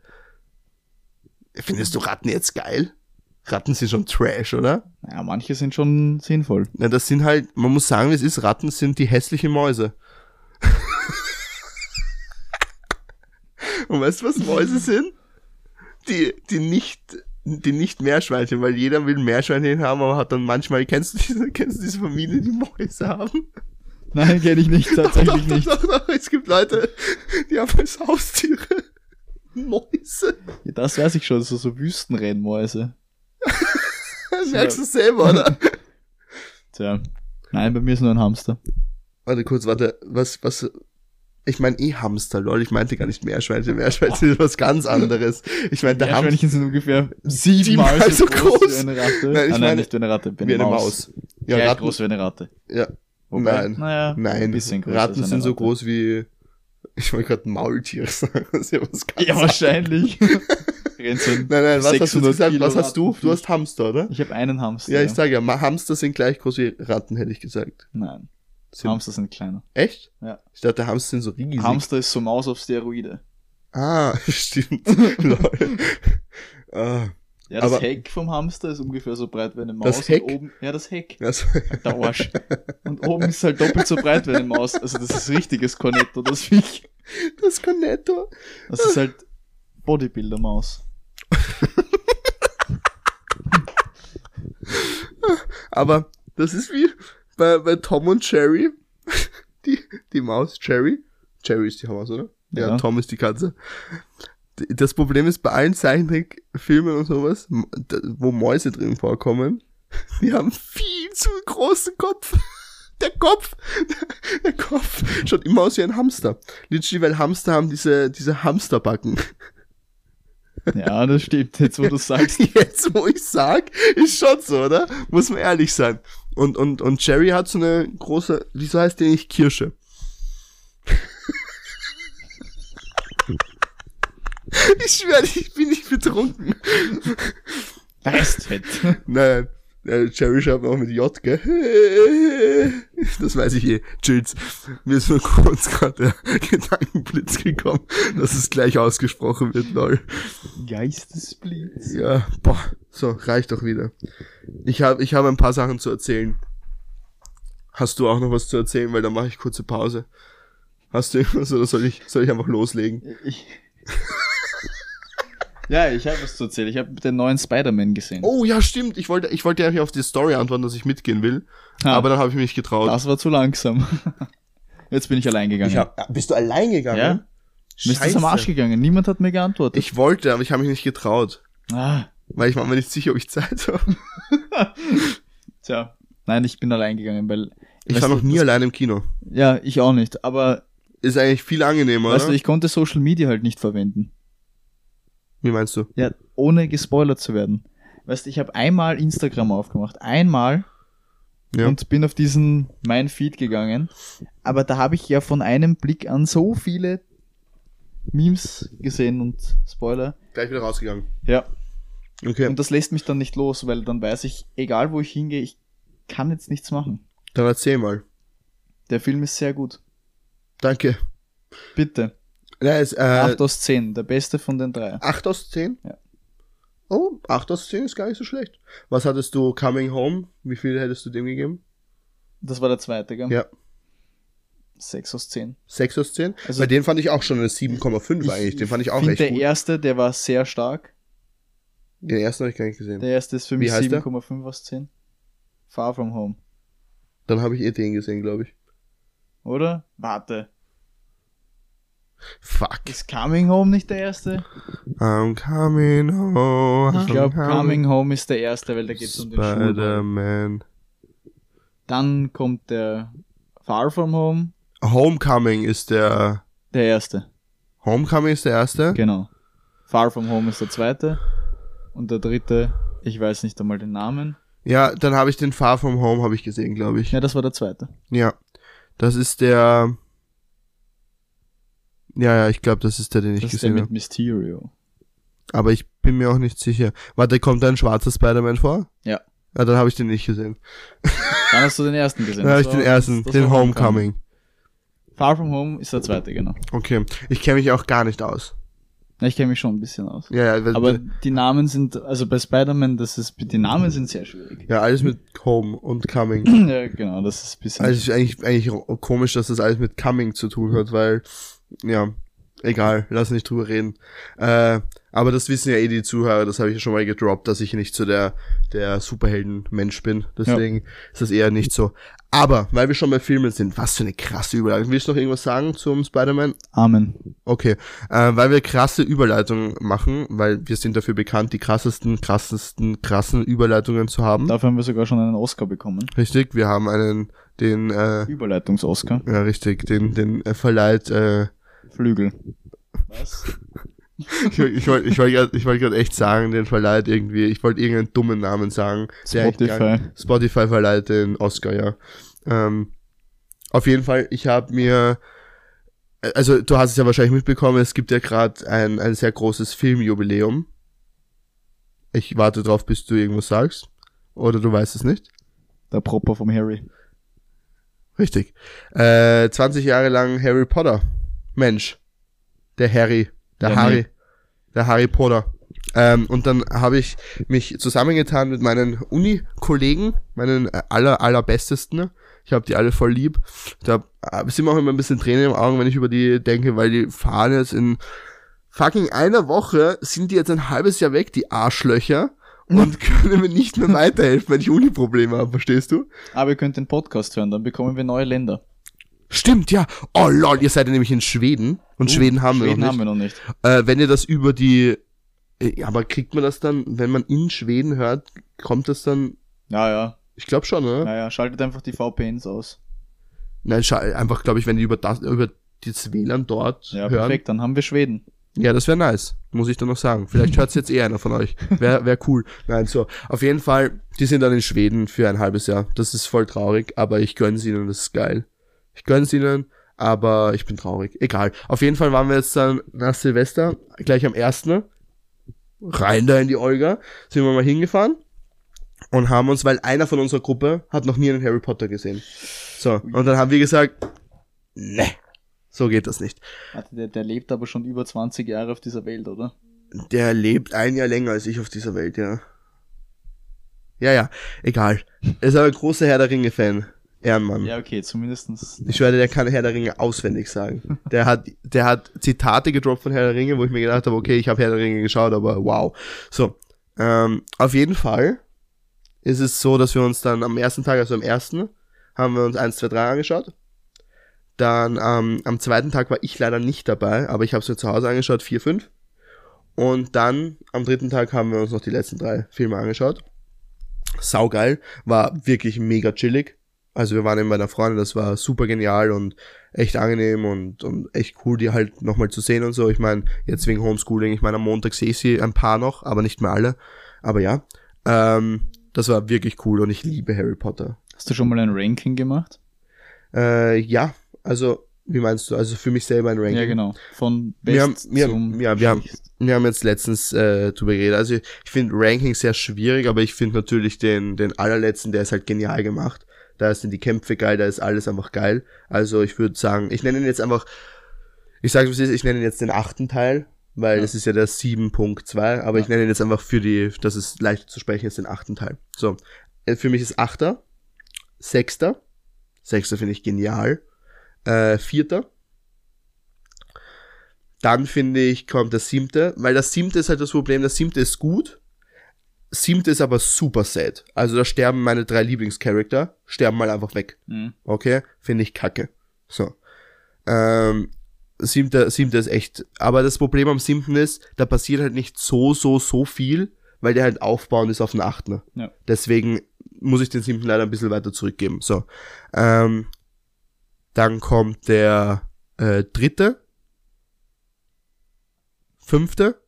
Findest du Ratten jetzt geil? Ratten sind schon Trash, oder? Ja, manche sind schon sinnvoll. Ja, das sind halt, man muss sagen, wie es ist, Ratten sind die hässlichen Mäuse. Und weißt du, was Mäuse sind? Die, die nicht, die nicht Meerschweinchen, weil jeder will Meerschweinchen haben, aber hat dann manchmal, kennst du diese, kennst du diese Familie, die Mäuse haben? Nein, kenne ich nicht, tatsächlich doch, nicht. Doch, doch, doch, es gibt Leute, die haben als Haustiere Mäuse. Ja, das weiß ich schon, so, so Wüstenrennmäuse. Das merkst du selber, oder? Tja. Nein, bei mir ist nur ein Hamster. Warte kurz, warte, was, was, ich meine eh Hamster, lol, ich meinte gar nicht Meerschweinchen, Meerschweinchen ist was ganz anderes. Ich meinte Hamster Meerschweinchen sind ungefähr siebenmal so so groß, groß. wie eine Ratte. Nein, ich ah, nein, meine- nicht wie eine Ratte, wie eine, Maus. Maus. Ja, Gleich Ratten, groß wie eine Ratte. ja, Wobei, nein, naja, nein, Ratten sind so Ratte. groß wie, ich wollte gerade Maultiere sagen, ja Ja, wahrscheinlich. So Nein, nein, was hast du 600 gesagt? Kilo Was hast du? Du hast Hamster, oder? Ich habe einen Hamster. Ja, ich sage ja, Hamster sind gleich groß wie Ratten, hätte ich gesagt. Nein, Sind, Hamster sind kleiner. Echt? Ja. Ich dachte, Hamster sind so riesig. Hamster ist so Maus auf Steroide. Ah, stimmt. Lol. Ah, Ja, das Aber- Heck vom Hamster ist ungefähr so breit wie eine Maus. Das Heck? Oben, ja, das Heck. also, Der Arsch. Und oben ist halt doppelt so breit wie eine Maus. Also das ist richtiges Cornetto, das Viech. das Cornetto. Das ist halt Bodybuilder-Maus. Aber das ist wie bei, bei Tom und Jerry. Die, die Maus, Jerry. Jerry ist die Maus, oder? Ja, Ja. Tom ist die Katze. Das Problem ist bei allen Zeichentrickfilmen und sowas, wo Mäuse drin vorkommen, die haben viel zu großen Kopf. Der Kopf, der Kopf schaut immer aus wie ein Hamster. Literally, weil Hamster haben diese, diese Hamsterbacken. Ja, das stimmt. Jetzt, wo du sagst. Jetzt, wo ich sag, ist schon so, oder? Muss man ehrlich sein. Und, und, und Jerry hat so eine große, wieso heißt der nicht Kirsche? Ich schwöre, ich bin nicht betrunken. Restfett. Nein, Jerry schreibt auch mit J, gell? Das weiß ich eh. Chills. Mir ist nur kurz gerade der Gedankenblitz gekommen, dass es gleich ausgesprochen wird, lol. Geistesblitz. Ja, boah, so, reicht doch wieder. Ich habe ich hab ein paar Sachen zu erzählen. Hast du auch noch was zu erzählen, weil dann mache ich kurze Pause. Hast du irgendwas oder soll ich, soll ich einfach loslegen? Ich. Ja, ich habe was zu erzählen. Ich habe den neuen Spider-Man gesehen. Oh ja, stimmt. Ich wollte, ich wollte eigentlich auf die Story antworten, dass ich mitgehen will. Ah. Aber dann habe ich mich getraut. Das war zu langsam. Jetzt bin ich allein gegangen. Ich hab, bist du allein gegangen? Ja. Mir ist das am Arsch gegangen. Niemand hat mir geantwortet. Ich wollte, aber ich habe mich nicht getraut. ah, Weil ich war mir nicht sicher, ob ich Zeit habe. tja. Nein, ich bin allein gegangen, weil. Ich war du, noch nie allein im Kino. Ja, ich auch nicht. Aber, Ist eigentlich viel angenehmer, weißt du, oder? ich konnte Social Media halt nicht verwenden. Wie meinst du? Ja, ohne gespoilert zu werden. Weißt du, ich habe einmal Instagram aufgemacht. Einmal. Ja. Und bin auf diesen mein Feed gegangen. Aber da habe ich ja von einem Blick an so viele Memes gesehen und Spoiler. Gleich wieder rausgegangen. Ja. Okay, Und das lässt mich dann nicht los, weil dann weiß ich, egal wo ich hingehe, ich kann jetzt nichts machen. dann erzähl mal. Der Film ist sehr gut. Danke. Bitte. Ja, ist, äh, 8 aus 10, der beste von den drei. 8 aus 10? Ja. Oh, 8 aus 10 ist gar nicht so schlecht. Was hattest du Coming Home? Wie viel hättest du dem gegeben? Das war der zweite, gell? Ja. 6 aus 10. 6 aus 10? Also- Bei den fand ich auch schon eine 7,5 eigentlich. Den fand ich auch find, echt der gut. erste, der war sehr stark. Den ersten habe ich gar nicht gesehen. Der erste ist für mich heißt der? 7,5 aus 10. Far From Home. Dann habe ich eh den gesehen, glaube ich. Oder? Warte. Fuck. Ist Coming Home nicht der erste? I'm coming home. Ich glaube, Coming Home ist der erste, weil da geht es um den Schulball. Spider-Man. Dann kommt der Far From Home, Homecoming ist der. der erste. Homecoming ist der erste? Genau. Far From Home ist der zweite. Und der dritte, ich weiß nicht einmal den Namen. Ja, dann habe ich den Far From Home habe ich gesehen, glaube ich. Ja, das war der zweite. Ja. Das ist der. Ja, ja, ich glaube, das ist der, den ich Das ist der gesehen mit habe. Mysterio. Aber ich bin mir auch nicht sicher. Warte, kommt da ein schwarzer Spider-Man vor? Ja. Ja, dann habe ich den nicht gesehen. Dann hast du den ersten gesehen. Dann habe ich den ersten, das den war Homecoming. Far From Home ist der zweite, genau. Okay. Ich kenne mich auch gar nicht aus. Ich kenne mich schon ein bisschen aus. Ja, ja, Aber die Namen sind, also bei Spider-Man, das ist, die Namen sind sehr schwierig. ja, alles mit Home und Coming. Ja, genau, das ist ein bisschen. Also ist eigentlich, eigentlich komisch, dass das alles mit Coming zu tun hat, weil, ja, egal, lass nicht drüber reden. Äh, aber das wissen ja eh die Zuhörer, das habe ich ja schon mal gedroppt, dass ich nicht so der, der Superhelden-Mensch bin. Deswegen ist das eher nicht so. Aber, weil wir schon bei Filmen sind, was für eine krasse Überleitung. Willst du noch irgendwas sagen zum Spider-Man? Amen. Okay, äh, weil wir krasse Überleitungen machen, weil wir sind dafür bekannt, die krassesten, krassesten, krassen Überleitungen zu haben. Dafür haben wir sogar schon einen Oscar bekommen. Richtig, wir haben einen, den, äh, Überleitungs-Oscar. ja richtig, den, den äh, verleiht, äh, Flügel. Was? ich, ich wollte ich wollt ich wollt grad echt sagen, den verleiht irgendwie, ich wollte irgendeinen dummen Namen sagen. Spotify. gar- Spotify verleiht den Oscar, ja. Ähm, auf jeden Fall, ich habe mir, also du hast es ja wahrscheinlich mitbekommen, es gibt ja gerade ein, ein sehr großes Filmjubiläum. Ich warte drauf, bis du irgendwas sagst. Oder du weißt es nicht. Der Proper vom Harry. Richtig. Äh, 20 Jahre lang Harry Potter. Mensch. Der Harry. Der Ja, Harry. nee. Der Harry Potter. Ähm, und dann habe ich mich zusammengetan mit meinen Uni-Kollegen, meinen äh, aller, allerbestesten. Ich habe die alle voll lieb. Da äh, sind mir auch immer ein bisschen Tränen im Augen, wenn ich über die denke, weil die fahren jetzt in fucking einer Woche, sind die jetzt ein halbes Jahr weg, die Arschlöcher, und können mir nicht mehr weiterhelfen, wenn ich Uni-Probleme habe, verstehst du? Aber ihr könnt den Podcast hören, dann bekommen wir neue Länder. Stimmt, ja. Oh lol, ihr seid ja nämlich in Schweden. Und Schweden haben wir Schweden noch haben nicht. wir noch nicht. Äh, wenn ihr das über die... Äh, aber kriegt man das dann, wenn man in Schweden hört, kommt das dann... Ja, ja. Ich glaube schon, oder? Naja, schaltet einfach die VPNs aus. Nein, einfach, glaube ich, wenn die über das, über das WLAN dort Ja, hören. perfekt, dann haben wir Schweden. Ja, das wäre nice, muss ich dann noch sagen. Vielleicht hört's jetzt eh einer von euch. Wäre wär cool. Nein, so. Auf jeden Fall, die sind dann in Schweden für ein halbes Jahr. Das ist voll traurig, aber ich gönn's ihnen, das ist geil. Ich gönn's ihnen, Aber ich bin traurig. Egal. Auf jeden Fall waren wir jetzt dann nach Silvester, gleich am 1. Rein da in die Olga, sind wir mal hingefahren und haben uns, weil einer von unserer Gruppe hat noch nie einen Harry Potter gesehen. So, und dann haben wir gesagt, ne, so geht das nicht. Warte, der, der lebt aber schon über 20 Jahre auf dieser Welt, oder? Der lebt ein Jahr länger als ich auf dieser Welt, ja. Ja, ja, egal. Er ist aber ein großer Herr der Ringe-Fan. Ehrenmann. Ja, okay, zumindestens. Ich schwöre, der kann Herr der Ringe auswendig sagen. Der hat, der hat Zitate gedroppt von Herr der Ringe, wo ich mir gedacht habe, okay, ich habe Herr der Ringe geschaut, aber wow. So, ähm, auf jeden Fall ist es so, dass wir uns dann am ersten Tag, also am ersten, haben wir uns 1, 2, 3 angeschaut. Dann ähm, am zweiten Tag war ich leider nicht dabei, aber ich habe es mir zu Hause angeschaut, 4, 5. Und dann am dritten Tag haben wir uns noch die letzten drei Filme angeschaut. Saugeil, war wirklich mega chillig. Also wir waren eben bei einer Freundin, das war super genial und echt angenehm und, und echt cool, die halt nochmal zu sehen und so. Ich meine, jetzt wegen Homeschooling, ich meine, am Montag sehe ich sie ein paar noch, aber nicht mehr alle. Aber ja, ähm, das war wirklich cool und ich liebe Harry Potter. Hast du schon mal ein Ranking gemacht? Äh, ja, also, wie meinst du? Also für mich selber ein Ranking. Ja, genau. Von best Wir haben, wir zum haben, ja, wir haben, wir haben jetzt letztens äh, drüber geredet. Also ich finde Ranking sehr schwierig, aber ich finde natürlich den, den allerletzten, der ist halt genial gemacht. Da sind die Kämpfe geil, da ist alles einfach geil. Also ich würde sagen, ich nenne ihn jetzt einfach, ich sage es ist, ich nenne ihn jetzt den achten Teil, weil Ja. das ist ja der 7.2, aber Ja. ich nenne ihn jetzt einfach für die, dass es leicht zu sprechen ist, den achten Teil. So, äh, für mich ist achter, sechster, sechster finde ich genial, äh, vierter, dann finde ich, kommt das siebte, weil das siebte ist halt das Problem, das siebte ist gut, siebte ist aber super sad. Also da sterben meine drei Lieblingscharakter, sterben mal einfach weg. Mhm. Okay? Finde ich kacke. So. Ähm, siebter, siebter ist echt, aber das Problem am siebten ist, da passiert halt nicht so, so, so viel, weil der halt aufbauend ist auf den achten. Ja. Deswegen muss ich den siebten leider ein bisschen weiter zurückgeben. So. Ähm, dann kommt der äh, dritte, fünfte,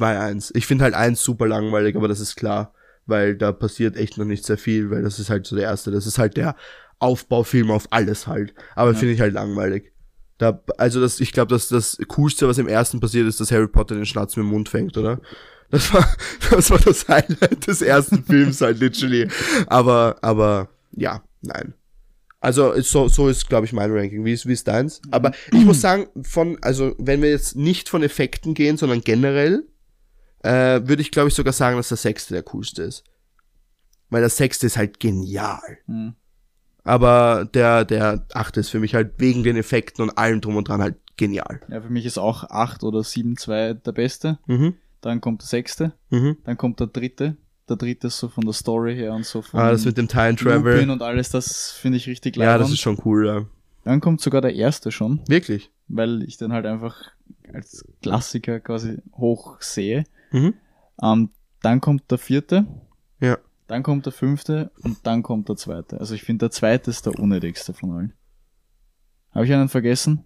2-1. Ich finde halt eins super langweilig, aber das ist klar, weil da passiert echt noch nicht sehr viel, weil das ist halt so der erste. Das ist halt der Aufbaufilm auf alles halt. Aber Ja. finde ich halt langweilig. Da, also das, ich glaube, dass das Coolste, was im ersten passiert ist, dass Harry Potter den Schnatz mit dem Mund fängt, oder? Das war, das war das Highlight des ersten Films halt literally. Aber, aber, ja, nein. Also so, so ist, glaube ich, mein Ranking. Wie ist, wie ist deins? Aber ich muss sagen, von, also wenn wir jetzt nicht von Effekten gehen, sondern generell, äh, würde ich, glaube ich, sogar sagen, dass der sechste der coolste ist. Weil der sechste ist halt genial. Mhm. Aber der, der achte ist für mich halt wegen den Effekten und allem drum und dran halt genial. Ja, für mich ist auch 8 oder 7, 2 der beste. Mhm. Dann kommt der sechste. Mhm. Dann kommt der dritte. Der dritte ist so von der Story her und so von Ah, das mit dem Time Lupin Travel. und alles, das finde ich richtig Ja, das ist schon cool, ja. Dann kommt sogar der erste schon, Wirklich. weil ich den halt einfach als Klassiker quasi hoch sehe. Mhm. Ähm, dann kommt der vierte, Ja. dann kommt der fünfte und dann kommt der zweite. Also ich finde, der zweite ist der unnötigste von allen. Habe ich einen vergessen?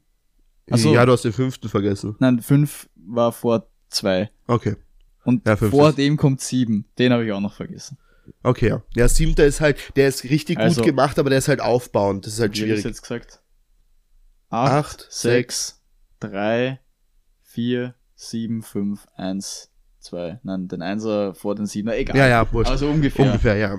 Ach so. Ja, du hast den fünften vergessen. Nein, fünf war vor zwei. Okay. Und Ja, vor dem kommt sieben. Den habe ich auch noch vergessen. Okay, ja. Ja, siebter ist halt, der ist richtig Also- gut gemacht, aber der ist halt aufbauend. Das ist halt Wie schwierig. jetzt gesagt? Acht, Acht, sechs, drei, vier, sieben, fünf, eins, zwei. Nein, den Einser vor den Siebener, egal. Ja, ja, wurscht. Also ungefähr. Ungefähr, ja.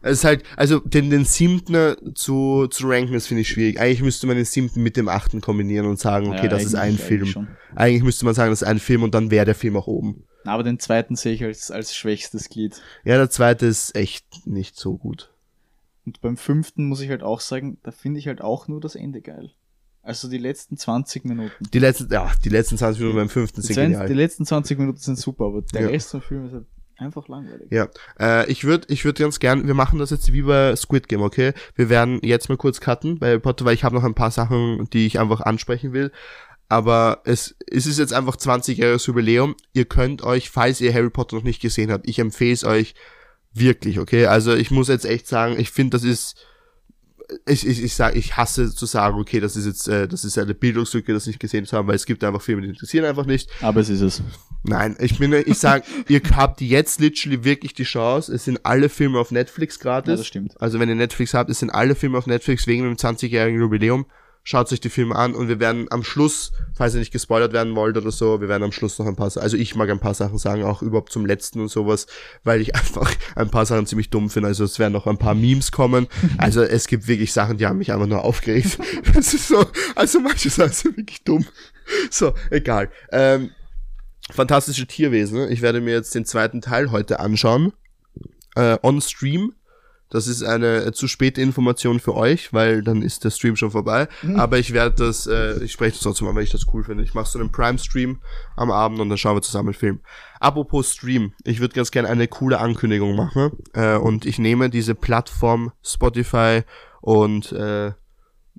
Es ist halt, also den, den siebten zu, zu ranken, das finde ich schwierig. Eigentlich müsste man den siebten mit dem achten kombinieren und sagen, okay, Ja, das ist ein Film. eigentlich. Eigentlich müsste man sagen, das ist ein Film und dann wäre der Film auch oben. Aber den zweiten sehe ich als, als schwächstes Glied. Ja, der zweite ist echt nicht so gut. Und beim fünften muss ich halt auch sagen, da finde ich halt auch nur das Ende geil. Also die letzten 20 Minuten. Die letzten, ja, die letzten 20 Minuten beim fünften Die, sind zwen- die genial. letzten 20 Minuten sind super, aber der Ja. Rest vom Film ist halt einfach langweilig. Ja, äh, ich würde ich würd ganz gern, wir machen das jetzt wie bei Squid Game, okay? Wir werden jetzt mal kurz cutten bei Harry Potter, weil ich habe noch ein paar Sachen, die ich einfach ansprechen will. Aber es, es ist jetzt einfach 20-jähriges Jubiläum. Ihr könnt euch, falls ihr Harry Potter noch nicht gesehen habt, ich empfehle es euch wirklich, okay? Also ich muss jetzt echt sagen, ich finde, das ist ich, ich, ich sag, ich hasse zu sagen, okay, das ist jetzt, äh, das ist eine Bildungslücke, das nicht gesehen zu haben, weil es gibt einfach Filme, die interessieren einfach nicht. Aber es ist es. Nein, ich bin, ich sag, ihr habt jetzt literally wirklich die Chance. Es sind alle Filme auf Netflix gratis. Ja, das stimmt. Also wenn ihr Netflix habt, es sind alle Filme auf Netflix wegen dem 20-jährigen Jubiläum. Schaut euch die Filme an und wir werden am Schluss, falls ihr nicht gespoilert werden wollt oder so, wir werden am Schluss noch ein paar, also ich mag ein paar Sachen sagen, auch überhaupt zum letzten und sowas, weil ich einfach ein paar Sachen ziemlich dumm finde. Also es werden noch ein paar Memes kommen. Also es gibt wirklich Sachen, die haben mich einfach nur aufgeregt. Das ist so, also manche Sachen sind wirklich dumm. So, egal. Ähm, fantastische Tierwesen. Ich werde mir jetzt den zweiten Teil heute anschauen. Äh, on Stream. Das ist eine äh, zu späte Information für euch, weil dann ist der Stream schon vorbei. Aber ich werde das, äh, ich spreche das trotzdem mal, weil ich das cool finde. Ich mache so einen Prime-Stream am Abend und dann schauen wir zusammen einen Film. Apropos Stream, ich würde ganz gerne eine coole Ankündigung machen. Äh, und ich nehme diese Plattform Spotify und äh,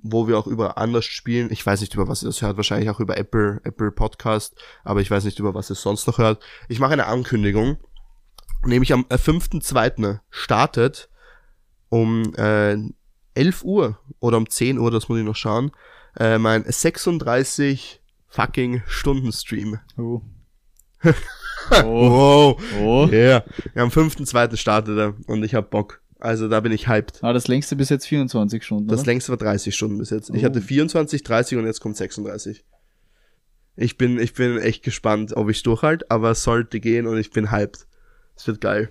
wo wir auch über anders spielen. Ich weiß nicht, über was ihr das hört, wahrscheinlich auch über Apple, Apple Podcast, aber ich weiß nicht, über was ihr sonst noch hört. Ich mache eine Ankündigung, nämlich am äh, 5.2. startet um äh, 11 Uhr oder um 10 Uhr, das muss ich noch schauen, äh, mein 36 fucking Stunden Stream. Oh. oh. Wow. Oh. Ja, ja am 5.2. startet er und ich hab Bock. Also da bin ich hyped. Ah, das längste bis jetzt 24 Stunden. Das oder? längste war 30 Stunden bis jetzt. Ich Oh. hatte 24, 30 und jetzt kommt 36. Ich bin, ich bin echt gespannt, ob ich durchhalte, aber es sollte gehen und ich bin hyped. Es wird geil.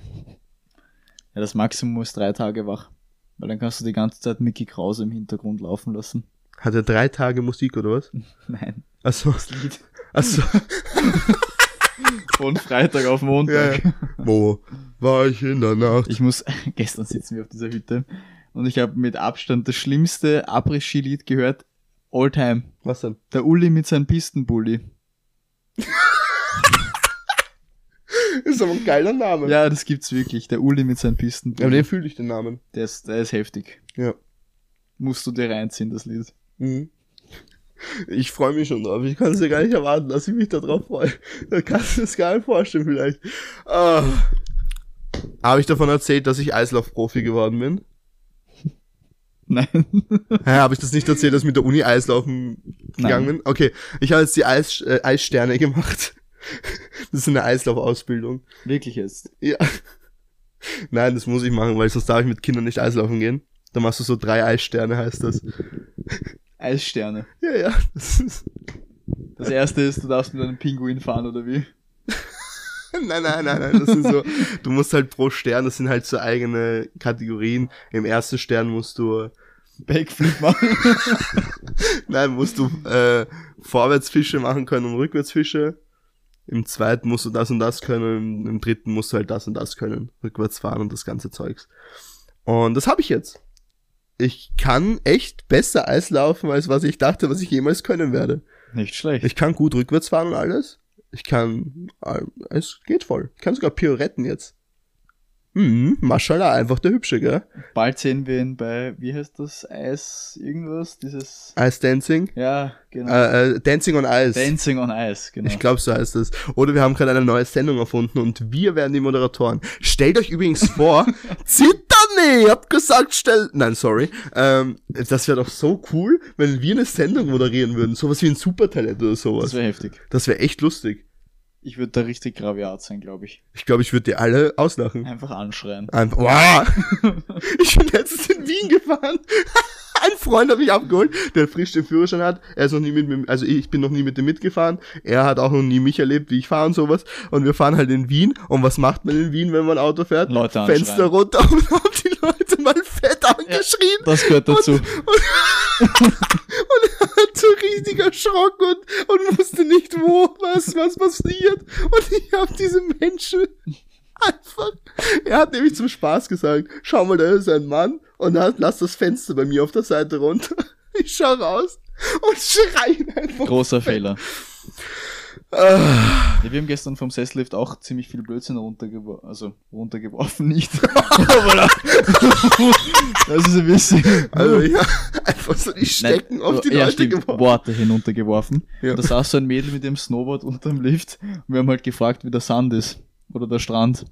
Ja, das Maximum ist drei Tage wach. Weil dann kannst du die ganze Zeit Mickey Krause im Hintergrund laufen lassen. Hat er drei Tage Musik oder was? Nein, Achso, das Lied. achso, Von Freitag auf ja, Montag. ja. Wo war ich in der Nacht? Ich muss, gestern sitzen wir auf dieser Hütte und ich habe mit Abstand das schlimmste Après-Ski-Lied gehört, all time. Was denn? Der Uli mit seinem Pistenbully. Ist aber ein geiler Name. Ja, das gibt's wirklich. Der Uli mit seinem aber Pistenbully. den fühle ich den Namen. Der ist, der ist heftig. Ja. Musst du dir reinziehen, das Lied. Mhm. Ich freue mich schon drauf. Ich kann es dir gar nicht erwarten, dass ich mich da drauf freue. Da kannst du es gar nicht vorstellen vielleicht. Ah. Habe ich davon erzählt, dass ich Eislaufprofi geworden bin? Nein. Hä, habe ich das nicht erzählt, dass ich mit der Uni Eislaufen gegangen Nein. bin? Okay, ich habe jetzt die Eis, äh, Eissterne gemacht. Das ist eine Eislaufausbildung. Wirklich jetzt. Ja. Nein, das muss ich machen, weil sonst darf ich mit Kindern nicht Eislaufen gehen. Da machst du so drei Eissterne, heißt das. Eissterne. Ja, ja. Das ist, Das erste ist, du darfst mit einem Pinguin fahren, oder wie? nein, nein, nein, nein. Das ist so. Du musst halt pro Stern, das sind halt so eigene Kategorien. Im ersten Stern musst du, Backflip machen. nein, musst du äh, Vorwärtsfische machen können und Rückwärtsfische. Im zweiten musst du das und das können, im, im dritten musst du halt das und das können. Rückwärts fahren und das ganze Zeugs. Und das habe ich jetzt. Ich kann echt besser Eislaufen, als was ich dachte, was ich jemals können werde. Nicht schlecht. Ich kann gut rückwärts fahren und alles. Ich kann, äh, es geht voll. Ich kann sogar Pirouetten jetzt. Hm, Maschallah, einfach der Hübsche, gell? Bald sehen wir ihn bei, wie heißt das, Eis, irgendwas, dieses, Ice Dancing. ja, genau. Äh, äh, Dancing on Ice. Dancing on Ice, genau. Ich glaube, so heißt es. Oder wir haben gerade eine neue Sendung erfunden und wir werden die Moderatoren. Stellt euch übrigens vor, zittern nee, ich hab gesagt, stell, nein, sorry. Ähm, das wäre doch so cool, wenn wir eine Sendung moderieren würden. Sowas wie ein Supertalent oder das sowas. wäre heftig. Das wäre echt lustig. Ich würde da richtig graviat sein, glaube ich. Ich glaube, ich würde die alle auslachen. Einfach anschreien. Einfach, wow. Ich bin letztens in Wien gefahren. Ein Freund hat mich abgeholt, der frisch den Führerschein hat. Er ist noch nie mit mir, also ich bin noch nie mit dem mitgefahren. Er hat auch noch nie mich erlebt, wie ich fahre und sowas. Und wir fahren halt in Wien. Und was macht man in Wien, wenn man Auto fährt? Leute Fenster anschreien. runter und haben die Leute mal fett angeschrien. Das gehört dazu. Und er hat so riesig erschrocken und, und wusste nicht, wo, was, was passiert. Und ich habe diese Menschen einfach, er hat nämlich zum Spaß gesagt, schau mal, da ist ein Mann und hat, lass das Fenster bei mir auf der Seite runter. Ich schau raus und schreien einfach. Großer Fehler. Ah, Ja, wir haben gestern vom Sesslift auch ziemlich viel Blödsinn runtergeworfen, also runtergeworfen nicht. Das ist ein bisschen. also ja, einfach so die Stecken auf die ja, Leute stimmt, geworfen. Worte hinuntergeworfen. Ja. Und da saß so ein Mädel mit dem Snowboard unterm Lift und wir haben halt gefragt, wie der Sand ist. Oder der Strand.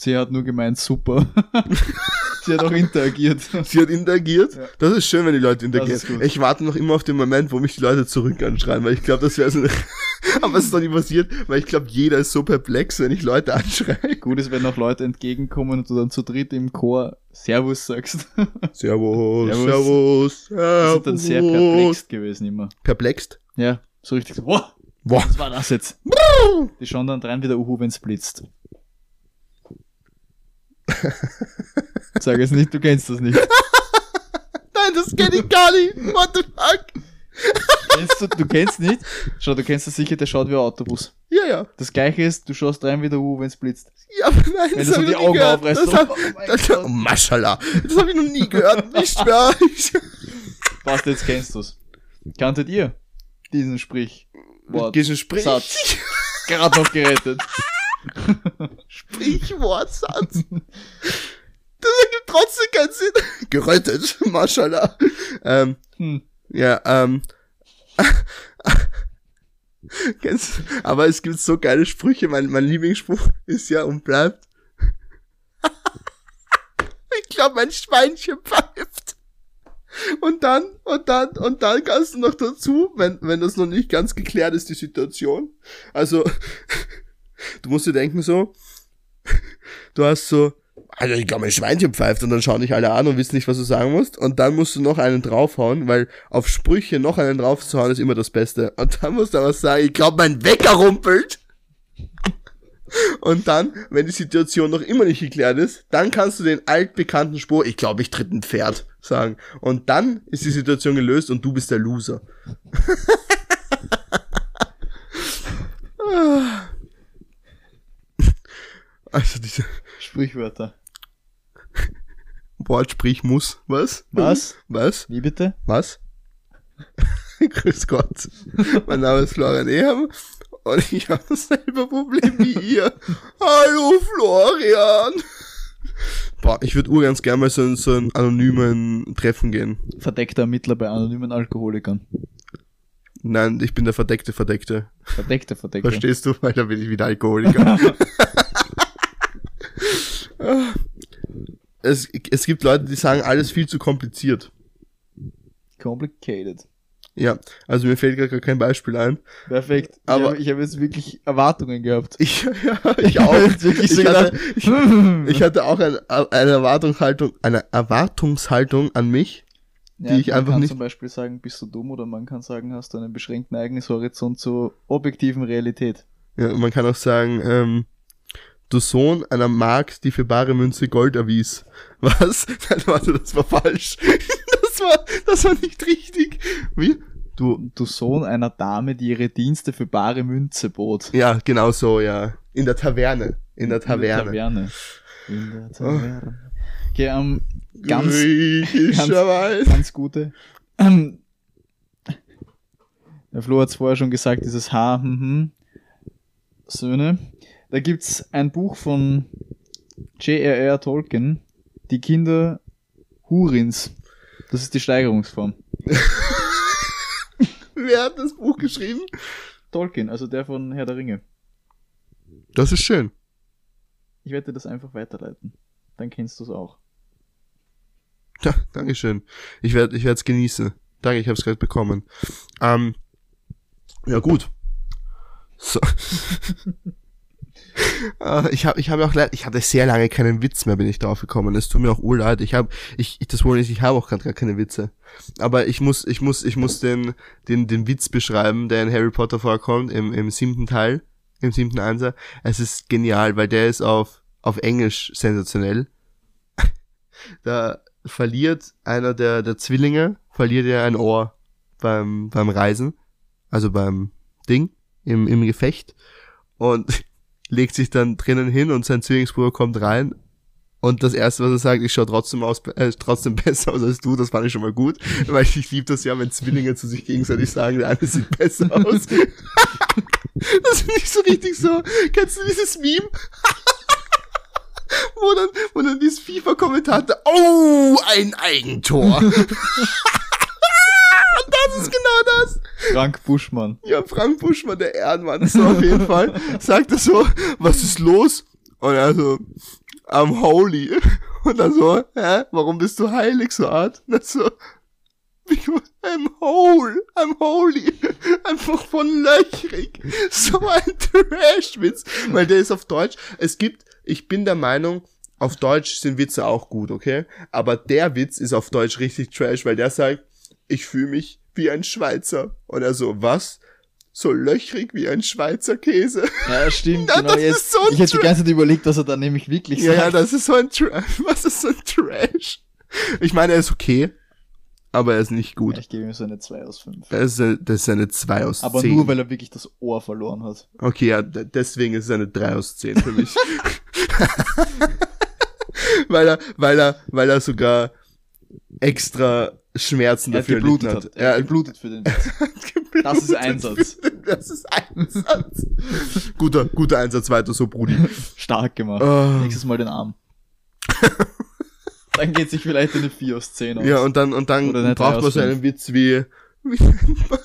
Sie hat nur gemeint, super. Sie hat auch interagiert. Sie hat interagiert. Ja. Das ist schön, wenn die Leute interagieren. Ich warte noch immer auf den Moment, wo mich die Leute zurück anschreien, weil ich glaube, das wäre so. Aber es ist doch nicht passiert, weil ich glaube, jeder ist so perplex, wenn ich Leute anschreie. Gut ist, wenn noch Leute entgegenkommen und du dann zu dritt im Chor Servus sagst. Servus, Servus. Servus, Die sind dann sehr Servus. perplex gewesen immer. Perplext? Ja, so richtig so, wow, Boah. was war das jetzt? Die schauen dann rein wie der Uhu, wenn's blitzt. Sag es nicht, du kennst das nicht. Nein, das kenn ich gar nicht. What the fuck? Kennst du, du kennst nicht? Schau, du kennst das sicher, der schaut wie ein Autobus. Ja, ja. Das gleiche ist, du schaust rein wie der Uhu, wenn's blitzt. Ja, aber nein, Wenn das du so hab ich die noch nie Augen gehört. aufreißt, Das so, hab, oh oh, Maschallah. Das habe ich noch nie gehört. Nicht mehr. Passt, jetzt kennst du's. Kanntet ihr diesen Sprich? Diesen Sprich Satz. Gerade noch gerettet. Sprichwortsatz. Das ergibt trotzdem keinen Sinn. Gerettet, Maschallah. Ähm, Hm. ja, ähm. Aber es gibt so geile Sprüche. Mein, mein Lieblingsspruch ist ja und bleibt. ich glaube, mein Schweinchen pfeift. Und dann, und dann, und dann kannst du noch dazu, wenn, wenn das noch nicht ganz geklärt ist, die Situation. Also, du musst dir denken so, du hast so, also ich glaube, mein Schweinchen pfeift und dann schauen dich alle an und wissen nicht, was du sagen musst. Und dann musst du noch einen draufhauen, weil auf Sprüche noch einen draufzuhauen ist immer das Beste. Und dann musst du aber sagen, ich glaube, mein Wecker rumpelt. Und dann, wenn die Situation noch immer nicht geklärt ist, dann kannst du den altbekannten Spruch, ich glaube, ich tritt ein Pferd, sagen. Und dann ist die Situation gelöst und du bist der Loser. also diese Sprichwörter. Wortsprich muss. Was? Was? Was? Wie bitte? Was? Grüß Gott. Mein Name ist Florian Ehem und ich habe dasselbe Problem wie ihr. Hallo Florian. Boah, ich würde urgans gerne mal so in so einen anonymen Treffen gehen. Verdeckter Ermittler bei anonymen Alkoholikern. Nein, ich bin der verdeckte Verdeckte. Verdeckter, verdeckter. Verstehst du? Weil da bin ich wieder Alkoholiker. es, es gibt Leute, die sagen, alles viel zu kompliziert. Complicated. Ja, also mir fällt gerade gar kein Beispiel ein. Perfekt. Aber- ich habe ich hab jetzt wirklich Erwartungen gehabt. Ich, ja, ich auch. Wirklich so ich, hatte, ich, ich hatte auch ein, eine Erwartungshaltung, eine Erwartungshaltung an mich. Ja, ich man einfach kann nicht- zum Beispiel sagen, bist du dumm oder man kann sagen, hast du einen beschränkten Ereignishorizont zur objektiven Realität. Ja, man kann auch sagen, ähm, du Sohn einer Magd, die für bare Münze Gold erwies. Was? Nein, warte, das war falsch. Das war, das war nicht richtig. Wie? Du, Du Sohn einer Dame, die ihre Dienste für bare Münze bot. ja, genau so, ja. In der Taverne. In der Taverne. Taverne. In der Taverne. Okay, ähm, ganz, Griechischerweise. ganz gute. Ähm, der Flo hat es vorher schon gesagt, dieses H, hm, hm, Söhne. Da gibt's ein Buch von J.R.R. Tolkien, Die Kinder Hurins. Das ist die Steigerungsform. Wer hat das Buch geschrieben? Tolkien, also der von Herr der Ringe. Das ist schön. Ich werde dir das einfach weiterleiten. Dann kennst du es auch. Ja, Dankeschön. Ich werde ich es genießen. Danke, ich habe es gerade bekommen. Ähm, ja gut. So. Äh, ich habe ich habe auch leid, ich hatte sehr lange keinen Witz mehr, bin ich drauf gekommen. Es tut mir auch urleid. Ich habe ich, ich das wohl nicht, ich habe auch gerade gar keine Witze. Aber ich muss ich muss ich muss den den den Witz beschreiben, der in Harry Potter vorkommt im im siebten Teil, im siebten Einser. Es ist genial, weil der ist auf auf Englisch sensationell. da verliert einer der, der Zwillinge, verliert er ein Ohr beim, beim Reisen, also beim Ding, im, im Gefecht und legt sich dann drinnen hin und sein Zwillingsbruder kommt rein und das erste, was er sagt, ich schaue trotzdem aus, äh, trotzdem besser aus als du, das fand ich schon mal gut, weil ich liebe das ja, wenn Zwillinge zu sich gegenseitig sagen, der eine sieht besser aus. das finde ich so richtig so, kennst du dieses Meme? wo dann, wo dann dieses FIFA-Kommentator, oh, ein Eigentor. Und das ist genau das. Frank Buschmann. Ja, Frank Buschmann, der Ehrenmann, so auf jeden Fall, sagt er so, was ist los? Und er so, I'm holy. Und dann so, hä, warum bist du heilig so Art? Und dann so, I'm whole, I'm holy. Einfach von löchrig. So ein Trash-Witz. Weil der ist auf Deutsch. Es gibt, ich bin der Meinung, auf Deutsch sind Witze auch gut, okay? Aber der Witz ist auf Deutsch richtig trash, weil der sagt, ich fühle mich wie ein Schweizer. Und er so, was? So löchrig wie ein Schweizer Käse. Ja, stimmt. Ja, genau jetzt. ist so ich hätte die ganze Zeit überlegt, was er da nämlich wirklich Ja, sagt. ja, das ist so ein Trash. Was ist so ein Trash? Ich meine, er ist okay, aber er ist nicht gut. Ich gebe ihm so eine 2 aus 5. Das ist eine, das ist eine 2 aus 10. Aber nur, weil er wirklich das Ohr verloren hat. Okay, ja, deswegen ist es eine 3 aus 10 für mich. weil er, weil er, weil er sogar extra Schmerzen Er dafür geblutet hat. hat. Er hat Ja, geblutet für den Witz. Das ist Einsatz. Das ist Einsatz. guter, guter Einsatz weiter so, Brudi. Stark gemacht. Oh. Nächstes Mal den Arm. Dann geht sich vielleicht eine 4 aus 10 aus. Ja, und dann, und dann braucht man so einen Witz wie, wie nennt man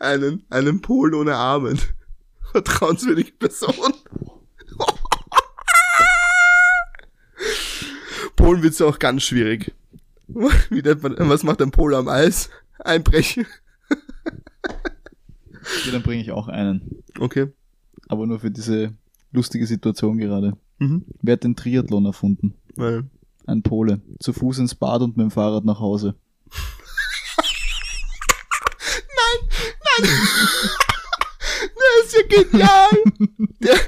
einen, einen Pol ohne Armen. Vertrauenswürdige Person. Polenwitze auch ganz schwierig. Wie nennt man, was macht ein Pol am Eis? Einbrechen. Ja, dann bringe ich auch einen. Okay. Aber nur für diese lustige Situation gerade. Mhm. Wer hat den Triathlon erfunden? Weil, Ein Pole. Zu Fuß ins Bad und mit dem Fahrrad nach Hause. das ist ja genial. Der,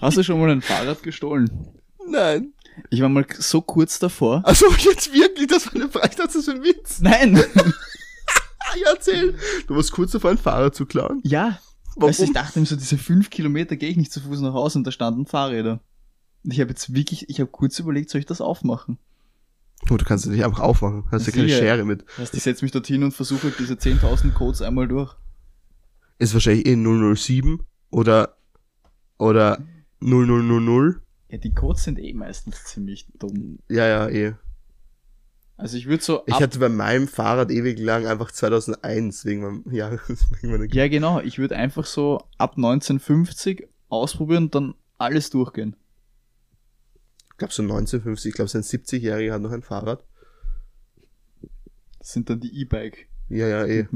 Hast du schon mal ein Fahrrad gestohlen? nein. Ich war mal so kurz davor. Also jetzt wirklich, das war eine Frage, das ist ein Witz. Nein! Ja, erzähl. Du warst kurz davor, ein Fahrrad zu klauen. ja. Warum? Weißt du, ich dachte mir so, diese fünf Kilometer gehe ich nicht zu Fuß nach Hause und da standen Fahrräder. Und ich habe jetzt wirklich, ich habe kurz überlegt, soll ich das aufmachen? Oh, du kannst es nicht einfach aufmachen. Hast ja keine. Schere mit. Heißt, ich setze mich dorthin und versuche halt diese 10.000 Codes einmal durch. Ist wahrscheinlich eh 007 oder, oder 0000. Ja, die Codes sind eh meistens ziemlich dumm. Ja, ja, eh. Also ich würde so Ich hatte bei meinem Fahrrad ewig lang einfach 2001 wegen meinem, ja, wegen meiner, Ja, genau. Ich würde einfach so ab 1950 ausprobieren und dann alles durchgehen. ich glaube so 1950, ich glaube sein 70-Jähriger hat noch ein Fahrrad. Das sind dann die E-Bike. Ja, ja, eh.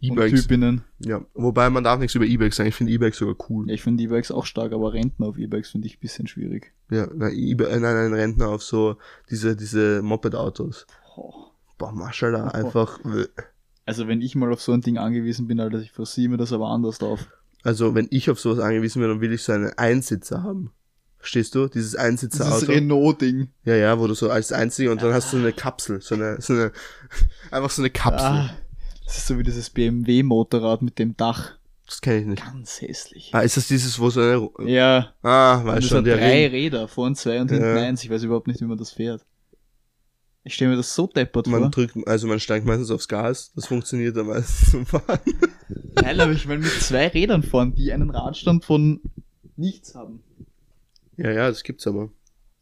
E-Bikes. Typinnen. Ja, wobei man darf nichts über E-Bikes sagen. Ich finde E-Bikes sogar cool. Ja, ich finde E-Bikes auch stark, aber Rentner auf E-Bikes finde ich ein bisschen schwierig. Ja, e äh, nein, ein Rentner auf so diese, diese Moped-Autos. Oh. Boah, Maschallah, einfach. äh. Also wenn ich mal auf so ein Ding angewiesen bin, Alter, ich versiehe mir das aber anders auf. Also, wenn ich auf sowas angewiesen bin, dann will ich so einen Einsitzer haben. Verstehst du? Dieses Dieses Einsitzer-Auto. Renault-Ding. Ja, ja, wo du so als einziger und dann hast du so eine Kapsel, so eine, so eine, einfach so eine Kapsel. Ah, das ist so wie dieses BMW-Motorrad mit dem Dach. Das kenne ich nicht. Ganz hässlich. Ah, ist das dieses, wo so eine, Ja, ah, und weißt das schon, hat drei Ring. Räder, vorn zwei und hinten Ja. eins. Ich weiß überhaupt nicht, wie man das fährt. Ich stelle mir das so deppert Man vor. drückt, also man steigt meistens aufs Gas, das funktioniert dann meistens zum Fahren. Geil, aber ich will mit zwei Rädern fahren, die einen Radstand von nichts haben. Ja, ja, das gibt's aber.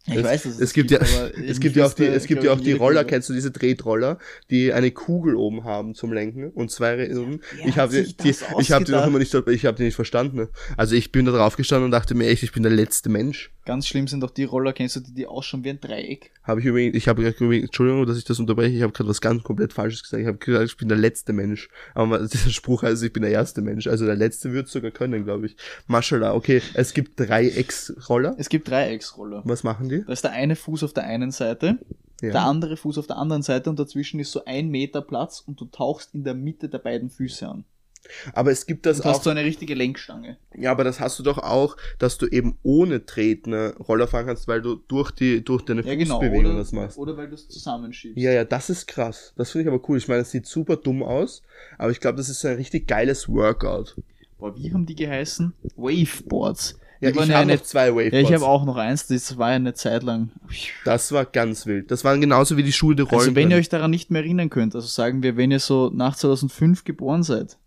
Ich es, weiß, dass es, gibt ja, aber es gibt ja auch die, es gibt ja auch die Roller, Kurve. kennst du diese Tretroller, die eine Kugel oben haben zum Lenken und zwei Räder. wer ich habe die, die, ich habe die noch immer nicht, ich habe die nicht verstanden. Also ich bin da drauf gestanden und dachte mir echt, ich bin der letzte Mensch. Ganz schlimm sind auch die Roller, kennst du die, die ausschauen wie ein Dreieck? Habe ich übrigens, ich habe übrigens, Entschuldigung, dass ich das unterbreche, ich habe gerade was ganz komplett Falsches gesagt. Ich habe gesagt, ich bin der letzte Mensch. Aber dieser Spruch heißt, ich bin der erste Mensch. Also der letzte wird sogar können, glaube ich. Maschallah, okay, es gibt Dreiecksroller. Es gibt Dreiecksroller. Was machen die? Da ist der eine Fuß auf der einen Seite, der Ja. andere Fuß auf der anderen Seite und dazwischen ist so ein Meter Platz und du tauchst in der Mitte der beiden Füße an. Aber es gibt das Du hast auch, so eine richtige Lenkstange. ja, aber das hast du doch auch, dass du eben ohne Treten Roller fahren kannst, weil du durch die, durch deine Ja, genau. Fußbewegung Oder, das machst. oder weil du es zusammenschiebst. Ja, ja, das ist krass. Das finde ich aber cool. Ich meine, es sieht super dumm aus, aber ich glaube, das ist ein richtig geiles Workout. Boah, wie haben die geheißen? Waveboards. Ja, ich habe ja noch zwei Waveboards. ja, ich habe auch noch eins, das war ja eine Zeit lang. Das war ganz wild. Das waren genauso wie die Schuhe der Rollen. Also wenn ihr euch daran nicht mehr erinnern könnt, also sagen wir, wenn ihr so nach 2005 geboren seid,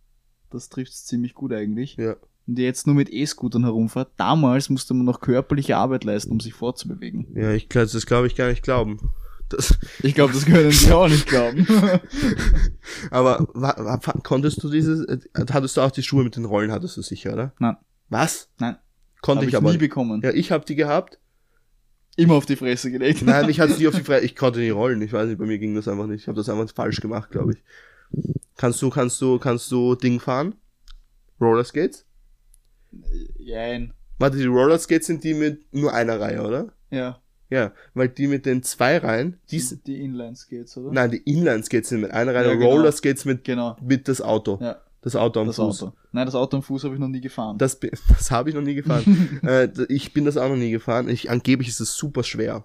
das trifft ziemlich gut eigentlich, ja. und ihr jetzt nur mit E-Scootern herumfahrt, damals musste man noch körperliche Arbeit leisten, um sich fortzubewegen. Ja, ich glaube, das glaube ich gar nicht glauben. Das, Ich glaube, das können die auch nicht glauben. aber konntest du dieses, äh, hattest du auch die Schuhe mit den Rollen, hattest du sicher, oder? Nein. Was? Nein. Konnte Hab ich, aber. nie bekommen. Ja, ich habe die gehabt. Immer auf die Fresse gelegt. Nein, ich hatte die auf die Freie. Ich konnte nicht rollen. Ich weiß nicht, bei mir ging das einfach nicht. Ich habe das einfach falsch gemacht, glaube ich. Kannst du, kannst du, kannst du Ding fahren? Rollerskates? Jein. Warte, die Rollerskates sind die mit nur einer Reihe, oder? Ja. Ja, weil die mit den zwei Reihen, die sind, die Inline-Skates, oder? nein, die Inline-Skates sind mit einer Reihe, Ja, genau. Rollerskates mit, Genau. mit das Auto. Ja, Das Auto am das Fuß. Auto. Nein, das Auto am Fuß habe ich noch nie gefahren. Das, das habe ich noch nie gefahren. äh, ich bin das auch noch nie gefahren. Ich, angeblich ist es super schwer.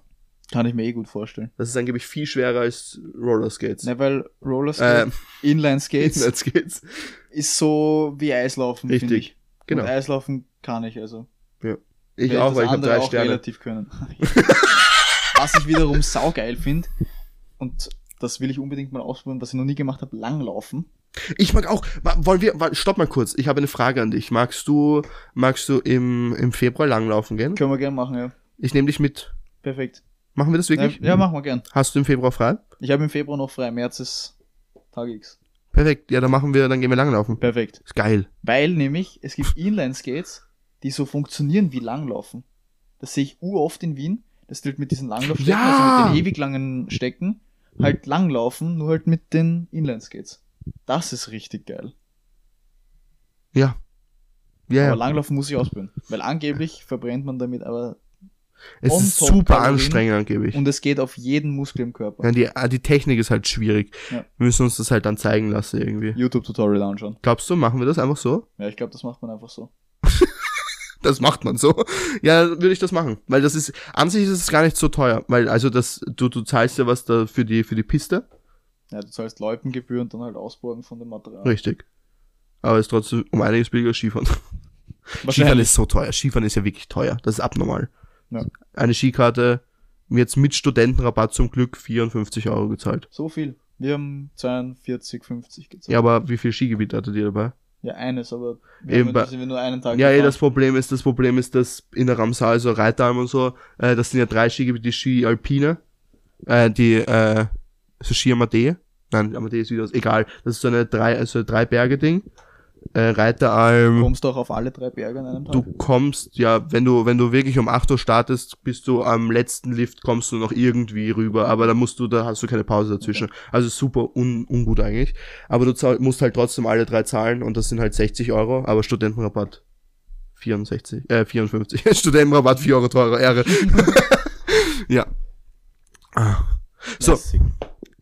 Kann ich mir eh gut vorstellen. Das ist angeblich viel schwerer als Rollerskates. Ne, weil Rollerskate, Ähm, Inline-Skates Inline-Skates. ist so wie Eislaufen, Richtig. Genau. Und Eislaufen kann ich also. Ich Werde auch, weil ich habe drei auch Sterne. relativ können. was ich wiederum saugeil finde, und das will ich unbedingt mal ausprobieren, was ich noch nie gemacht habe, Langlaufen. Ich mag auch. Wollen wir. Stopp mal kurz. Ich habe eine Frage an dich. Magst du, magst du im, im Februar langlaufen gehen? Können wir gerne machen, ja. Ich nehme dich mit. Perfekt. Machen wir das Ja, wirklich? ja, machen wir gern. Hast du im Februar frei? Ich habe im Februar noch frei. März ist Tag X. Perfekt. Ja, dann machen wir, dann gehen wir langlaufen. Perfekt. Ist geil. Weil nämlich, es gibt Inline-Skates, die so funktionieren wie Langlaufen. Das sehe ich oft in Wien. Das gilt mit diesen Langlaufstecken, Ja! also mit den ewig langen Stecken. Halt Langlaufen, nur halt mit den Inline-Skates. Das ist richtig geil. Ja. Ja, Aber ja. Langlaufen muss ich ausprobieren. Weil angeblich verbrennt man damit aber. Es ist super Kalorien. anstrengend angeblich. Und es geht auf jeden Muskel im Körper. Ja, die, ah, die Technik ist halt schwierig. Ja. Wir müssen uns das halt dann zeigen lassen irgendwie. YouTube-Tutorial anschauen. Glaubst du, machen wir das einfach so? Ja, ich glaube, das macht man einfach so. Das macht man so. Ja, würde ich das machen. Weil das ist, an sich ist es gar nicht so teuer. Weil, also das, du, du zahlst ja was da für die, für die Piste. Ja, du zahlst Loipengebühr und dann halt Ausborgen von dem Material. Richtig. Aber ist trotzdem um einiges billiger als Skifahren. Skifahren ist so teuer. Skifahren ist ja wirklich teuer. Das ist abnormal. Ja. Eine Skikarte, jetzt mit Studentenrabatt zum Glück 54 Euro gezahlt. So viel. Wir haben 42, 50 gezahlt. Ja, aber wie viel Skigebiet hattet ihr dabei? Ja, eines, aber wir, Eben haben, bei- wir nur einen Tag Ja, eh, gefahren. das Problem ist, das Problem ist, dass in der Ramsar, also Reitalm und so, äh, das sind ja drei Skigebiete, die Ski Alpine, äh, die, äh, so Ski Amadee, nein, Amadee ist wieder, was- egal, das ist so eine drei, also drei Berge Ding, äh, Reiteralm, Kommst du auch auf alle drei Berge an einem Tag? du kommst, ja, wenn du, wenn du wirklich um 8 Uhr startest, bist du am letzten Lift, kommst du noch irgendwie rüber, aber da musst du, da hast du keine Pause dazwischen. Also super un, ungut eigentlich. Aber du zahl, musst halt trotzdem alle drei zahlen und das sind halt 60 Euro, aber Studentenrabatt 64, äh, 54. Studentenrabatt 4 Euro teurer, Ehre. ja. Ah. So, Lässig.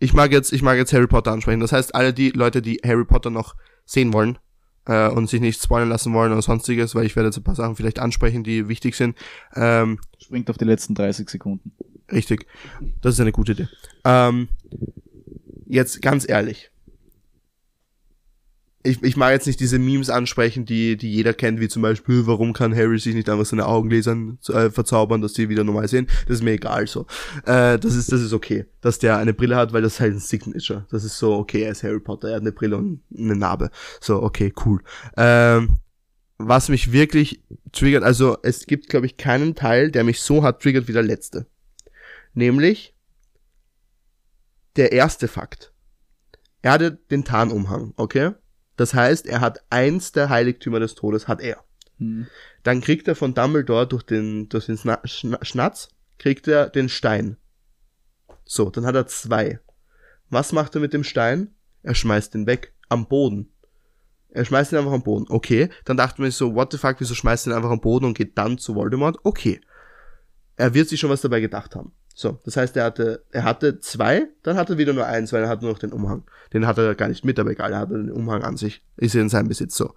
Ich mag jetzt, ich mag jetzt Harry Potter ansprechen. Das heißt, alle die Leute, die Harry Potter noch sehen wollen äh, und sich nicht spoilern lassen wollen oder sonstiges, weil ich werde jetzt ein paar Sachen vielleicht ansprechen, die wichtig sind. Ähm, Springt auf die letzten 30 Sekunden. richtig, das ist eine gute Idee. Ähm, jetzt ganz ehrlich. Ich, ich mag jetzt nicht diese Memes ansprechen, die, die jeder kennt, wie zum Beispiel, warum kann Harry sich nicht einfach seine Augenlasern äh, verzaubern, dass die wieder normal sehen. Das ist mir egal so. Äh, das ist, das ist okay, dass der eine Brille hat, weil das ist halt ein Signature. Das ist so, okay, er ist Harry Potter, er hat eine Brille und eine Narbe. So, okay, cool. Ähm, was mich wirklich triggert, also es gibt, glaube ich, keinen Teil, der mich so hart triggert wie der letzte. Nämlich der erste Fakt. Er hatte den Tarnumhang, okay? Das heißt, er hat eins der Heiligtümer des Todes, hat er. Hm. Dann kriegt er von Dumbledore durch den, durch den Schna Schnatz, kriegt er den Stein. So, dann hat er zwei. Was macht er mit dem Stein? Er schmeißt den weg. Am Boden. Er schmeißt ihn einfach am Boden. Okay. Dann dachte man sich so, what the fuck, wieso schmeißt er ihn einfach am Boden und geht dann zu Voldemort? Okay. Er wird sich schon was dabei gedacht haben. So, das heißt, er hatte, er hatte zwei, dann hat er wieder nur eins, weil er hat nur noch den Umhang. Den hat er gar nicht mit, aber egal, er hatte den Umhang an sich. Ist in seinem Besitz so.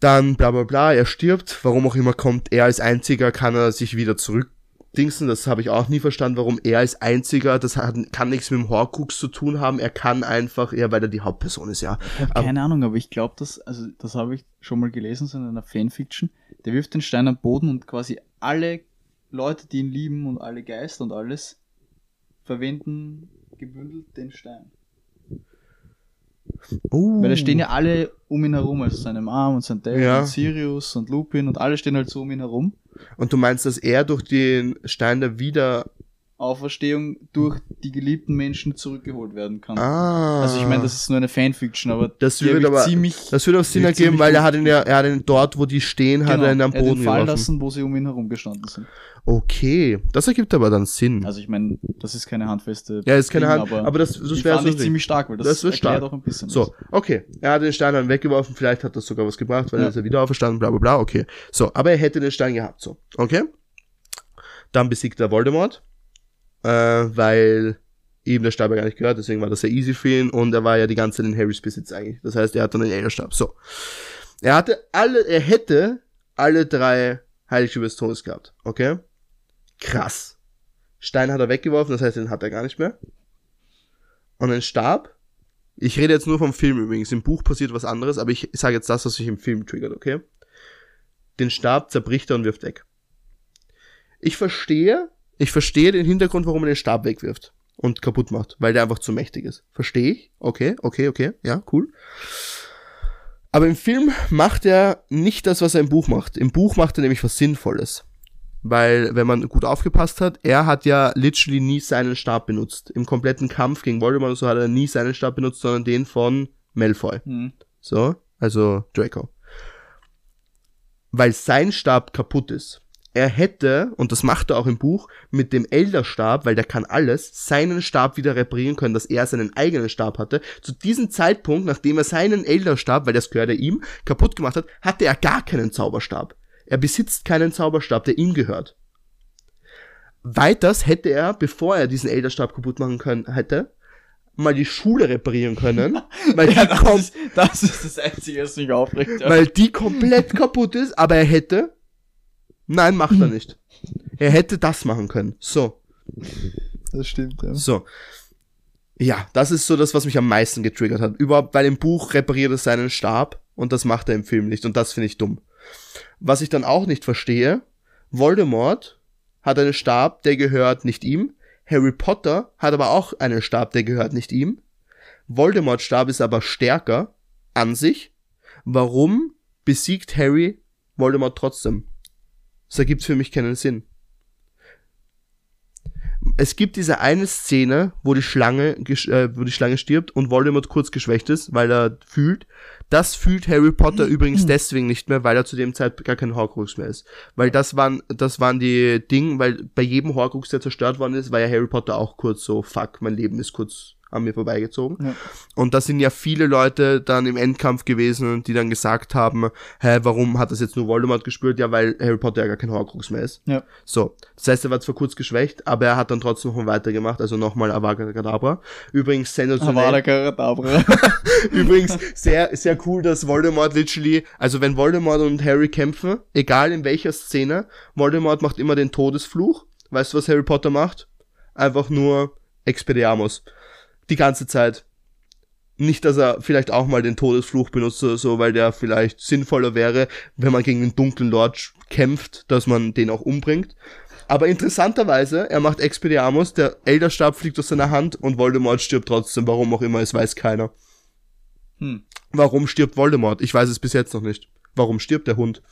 Dann bla bla bla, er stirbt, warum auch immer kommt er als einziger, kann er sich wieder zurückdingsen. Das habe ich auch nie verstanden, warum er als einziger, das hat, kann nichts mit dem Horcrux zu tun haben. Er kann einfach, ja, weil er die Hauptperson ist, ja. Ich hab keine Ahnung, aber ich glaube, dass, also das habe ich schon mal gelesen, so in einer Fanfiction. Der wirft den Stein am Boden und quasi alle Leute, die ihn lieben und alle Geister und alles, verwenden gebündelt den Stein. Oh. Weil da stehen ja alle um ihn herum, also seine Mom und sein Dad Ja. und Sirius und Lupin und alle stehen halt so um ihn herum. Und du meinst, dass er durch den Stein der Auferstehung durch die geliebten Menschen zurückgeholt werden kann. Ah. Also ich meine, das ist nur eine Fanfiction, aber Das würde aber- ziemlich Das würde auch Sinn ergeben, weil er hat ihn ja, er hat ihn dort, wo die stehen, hat genau, er ihn am er hat Boden ihn fallen geworfen. lassen, wo sie um ihn herum gestanden sind. Okay, das ergibt aber dann Sinn. Also ich meine, das ist keine handfeste. ja, ist keine Hand, aber, das, das die wäre so ich ziemlich stark, weil das, Das wird stark. auch ein bisschen. So, okay. Er hat den Stein dann weggeworfen, vielleicht hat das sogar was gebracht, weil Ja. er ist ja wieder auferstanden, bla bla bla, okay. So, aber er hätte den Stein gehabt, so, okay. Dann besiegt er Voldemort, äh, weil ihm der Stab ja gar nicht gehört, deswegen war das sehr easy für ihn und er war ja die ganze Zeit in Harrys Besitz eigentlich. Das heißt, er hat dann den Elderstab. So. Er hatte alle, er hätte alle drei Heiligtümer des Todes gehabt, okay. Krass. Stein hat er weggeworfen, das heißt, den hat er gar nicht mehr. Und den Stab, ich rede jetzt nur vom Film übrigens. Im Buch passiert was anderes, aber ich sage jetzt das, was sich im Film triggert, okay? Den Stab zerbricht er und wirft weg. Ich verstehe, ich verstehe den Hintergrund, warum er den Stab wegwirft und kaputt macht, weil der einfach zu mächtig ist. Verstehe ich? Okay, okay, okay, ja, cool. Aber im Film macht er nicht das, was er im Buch macht. Im Buch macht er nämlich was Sinnvolles. Weil, wenn man gut aufgepasst hat, er hat ja literally nie seinen Stab benutzt. Im kompletten Kampf gegen Voldemort und so hat er nie seinen Stab benutzt, sondern den von Malfoy. Hm. So, also Draco. Weil sein Stab kaputt ist. Er hätte, und das macht er auch im Buch, mit dem Elderstab, weil der kann alles, seinen Stab wieder reparieren können, dass er seinen eigenen Stab hatte. Zu diesem Zeitpunkt, nachdem er seinen Elderstab, weil das gehört er ihm, kaputt gemacht hat, hatte er gar keinen Zauberstab. Er besitzt keinen Zauberstab, der ihm gehört. Weiters hätte er, bevor er diesen Elderstab kaputt machen können hätte, mal die Schule reparieren können, weil, Ja, die das, ist, das ist das Einzige, was mich aufregt. weil die komplett kaputt ist, aber er hätte, nein, macht er nicht. Er hätte das machen können. So, Das stimmt, ja. so. Ja, das ist so das, was mich am meisten getriggert hat. Überhaupt, weil im Buch repariert er seinen Stab und das macht er im Film nicht und das finde ich dumm. Was ich dann auch nicht verstehe, Voldemort hat einen Stab, der gehört nicht ihm. Harry Potter hat aber auch einen Stab, der gehört nicht ihm. Voldemorts Stab ist aber stärker an sich. Warum besiegt Harry Voldemort trotzdem? Das ergibt für mich keinen Sinn. Es gibt diese eine Szene, wo die Schlange, äh, wo die Schlange stirbt und Voldemort kurz geschwächt ist, weil er fühlt. Das fühlt Harry Potter übrigens deswegen nicht mehr, weil er zu dem Zeitpunkt gar kein Horcrux mehr ist. Weil das waren, das waren die Dinge, weil bei jedem Horcrux, der zerstört worden ist, war ja Harry Potter auch kurz so, fuck, mein Leben ist kurz an mir vorbeigezogen. Ja. Und da sind ja viele Leute dann im Endkampf gewesen, die dann gesagt haben, hä, warum hat das jetzt nur Voldemort gespürt? Ja, weil Harry Potter ja gar kein Horcrux mehr ist. Ja. So, das heißt, er war zwar kurz geschwächt, aber er hat dann trotzdem noch weitergemacht, also nochmal Avada Kedavra. Übrigens sensationell. Avada Kedavra. Übrigens sehr, sehr cool, dass Voldemort literally, also wenn Voldemort und Harry kämpfen, egal in welcher Szene, Voldemort macht immer den Todesfluch. Weißt du, was Harry Potter macht? Einfach nur Expelliarmus. Die ganze Zeit. Nicht, dass er vielleicht auch mal den Todesfluch benutzt oder so, weil der vielleicht sinnvoller wäre, wenn man gegen den dunklen Lord kämpft, dass man den auch umbringt. Aber interessanterweise, er macht Expelliarmus, der Elderstab fliegt aus seiner Hand und Voldemort stirbt trotzdem, warum auch immer, es weiß keiner. Hm. Warum stirbt Voldemort? Ich weiß es bis jetzt noch nicht. Warum stirbt der Hund?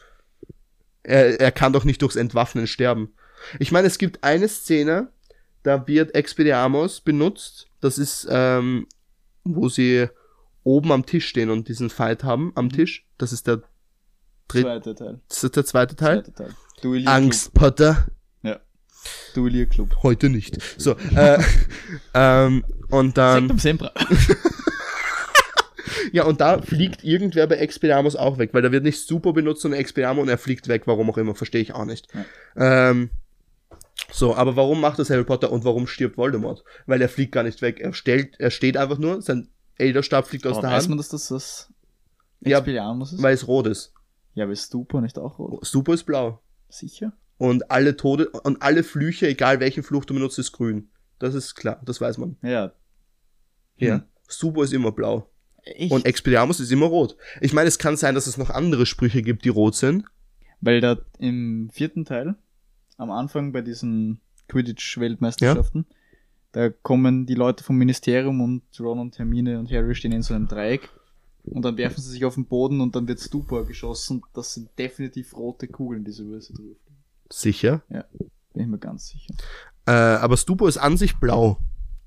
Er, er kann doch nicht durchs Entwaffnen sterben. Ich meine, es gibt eine Szene, da wird Expelliarmus benutzt. Das ist, ähm, wo sie oben am Tisch stehen und diesen Fight haben am Tisch. Das ist der, Dritt- Zweiter Teil. das ist der zweite Teil. Zweiter Teil. Duellierclub. Angst, Potter. Ja. Duellierclub. Heute nicht. So, äh, ähm, und dann. Ja, und da fliegt irgendwer bei Expelliarmus auch weg, weil da wird nicht super benutzt, sondern Expelliarmus und er fliegt weg, warum auch immer, verstehe ich auch nicht. Ähm, so, aber warum macht das Harry Potter und warum stirbt Voldemort? Weil er fliegt gar nicht weg, er stellt, er steht einfach nur, sein Elderstab fliegt aus Aber der weiß Hand, man, dass das das Ja, Expelliarmus ist? weil es rot ist. ja, aber ist Stupa nicht auch rot? Super ist blau. Sicher? Und alle Tode, und alle Flüche, egal welchen Fluch du benutzt, ist grün. Das ist klar, das weiß man. Ja. Ja. Hm. Super ist immer blau. Echt? Und Expelliarmus ist immer rot. Ich meine, es kann sein, dass es noch andere Sprüche gibt, die rot sind. Weil da im vierten Teil, am Anfang bei diesen Quidditch-Weltmeisterschaften, da kommen die Leute vom Ministerium und Ron und Hermine und Harry stehen in so einem Dreieck und dann werfen sie sich auf den Boden und dann wird Stupor geschossen. Das sind definitiv rote Kugeln, die sie über sie drüber. Sicher. Bin ich mir ganz sicher. Äh, aber Stupo ist an sich blau.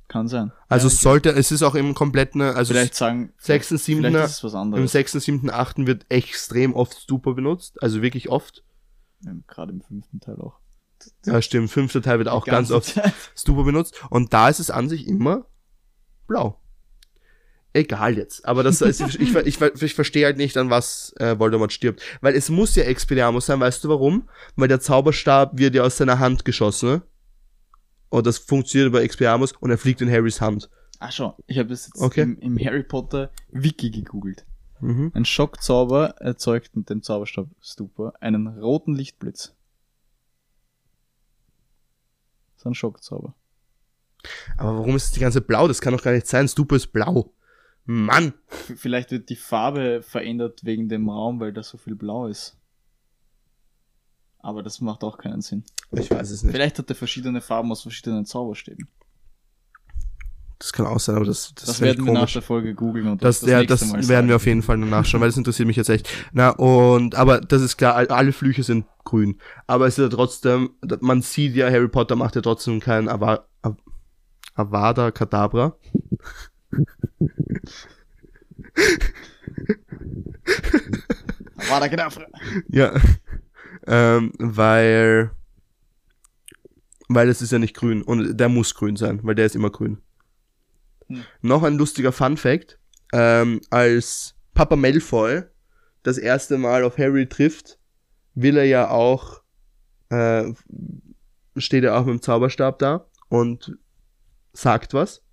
Kann sein. Also ja, sollte, es ist auch im kompletten, also vielleicht sagen, 6., vielleicht 7., ist es was im anderes. 6., 7., 8. wird extrem oft Stupo benutzt. Also wirklich oft. Ähm, Gerade im fünften Teil auch. Ja, stimmt. Fünfter Teil wird auch ganz oft Zeit. Benutzt. Und da ist es an sich immer blau. Egal jetzt. Aber das ist, ich, ich, ich, ich verstehe halt nicht, an was äh, Voldemort stirbt. Weil es muss ja Expelliarmus sein, weißt du warum? Weil der Zauberstab wird ja aus seiner Hand geschossen. Ne? Und das funktioniert über Expelliarmus und er fliegt in Harrys Hand. Ach schon, ich habe das jetzt Okay. im, im Harry Potter Wiki gegoogelt. Mhm. Ein Schockzauber erzeugt mit dem Zauberstab Stupor einen roten Lichtblitz. So ein Schockzauber. Aber warum ist das die ganze blau? Das kann doch gar nicht sein. Stupo ist blau. Mann! Vielleicht wird die Farbe verändert wegen dem Raum, weil da so viel blau ist. Aber das macht auch keinen Sinn. Ich weiß es nicht. Vielleicht hat er verschiedene Farben aus verschiedenen Zauberstäben. Das kann auch sein, aber das, das, Das, werden wir nach der Folge googeln und Das, das ja, das Mal werden sagen. wir auf jeden Fall nachschauen, weil das interessiert mich jetzt echt. Na, und, aber das ist klar, all- alle Flüche sind grün. Aber es ist ja trotzdem, man sieht ja, Harry Potter macht ja trotzdem kein Ava, Av- Avada Kedavra. War da genau. Ja. ähm, weil, weil es ist ja nicht grün und der muss grün sein, weil der ist immer grün. Hm. Noch ein lustiger Fun Fact, ähm, als Papa Malfoy das erste Mal auf Harry trifft, will er ja auch, äh, steht er auch mit dem Zauberstab da und sagt was.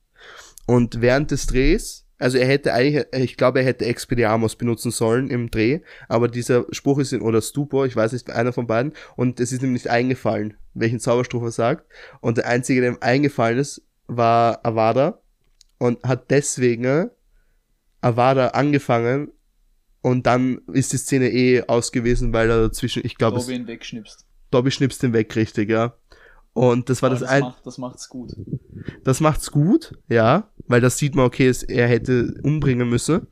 Und während des Drehs, also er hätte eigentlich, ich glaube, er hätte Expelliarmus benutzen sollen im Dreh, aber dieser Spruch ist in, oder Stupor, ich weiß nicht, einer von beiden, und es ist ihm nicht eingefallen, welchen Zauberspruch er sagt. Und der einzige, der ihm eingefallen ist, war Avada und hat deswegen Avada angefangen und dann ist die Szene eh aus gewesen, weil er dazwischen, ich glaube, Robin wegschnipst. Dobby schnipst den weg, richtig, ja. Und das war Aber das, das, ein, macht, das macht's gut. das macht's gut, ja, weil das sieht man, okay, es, er hätte umbringen müssen.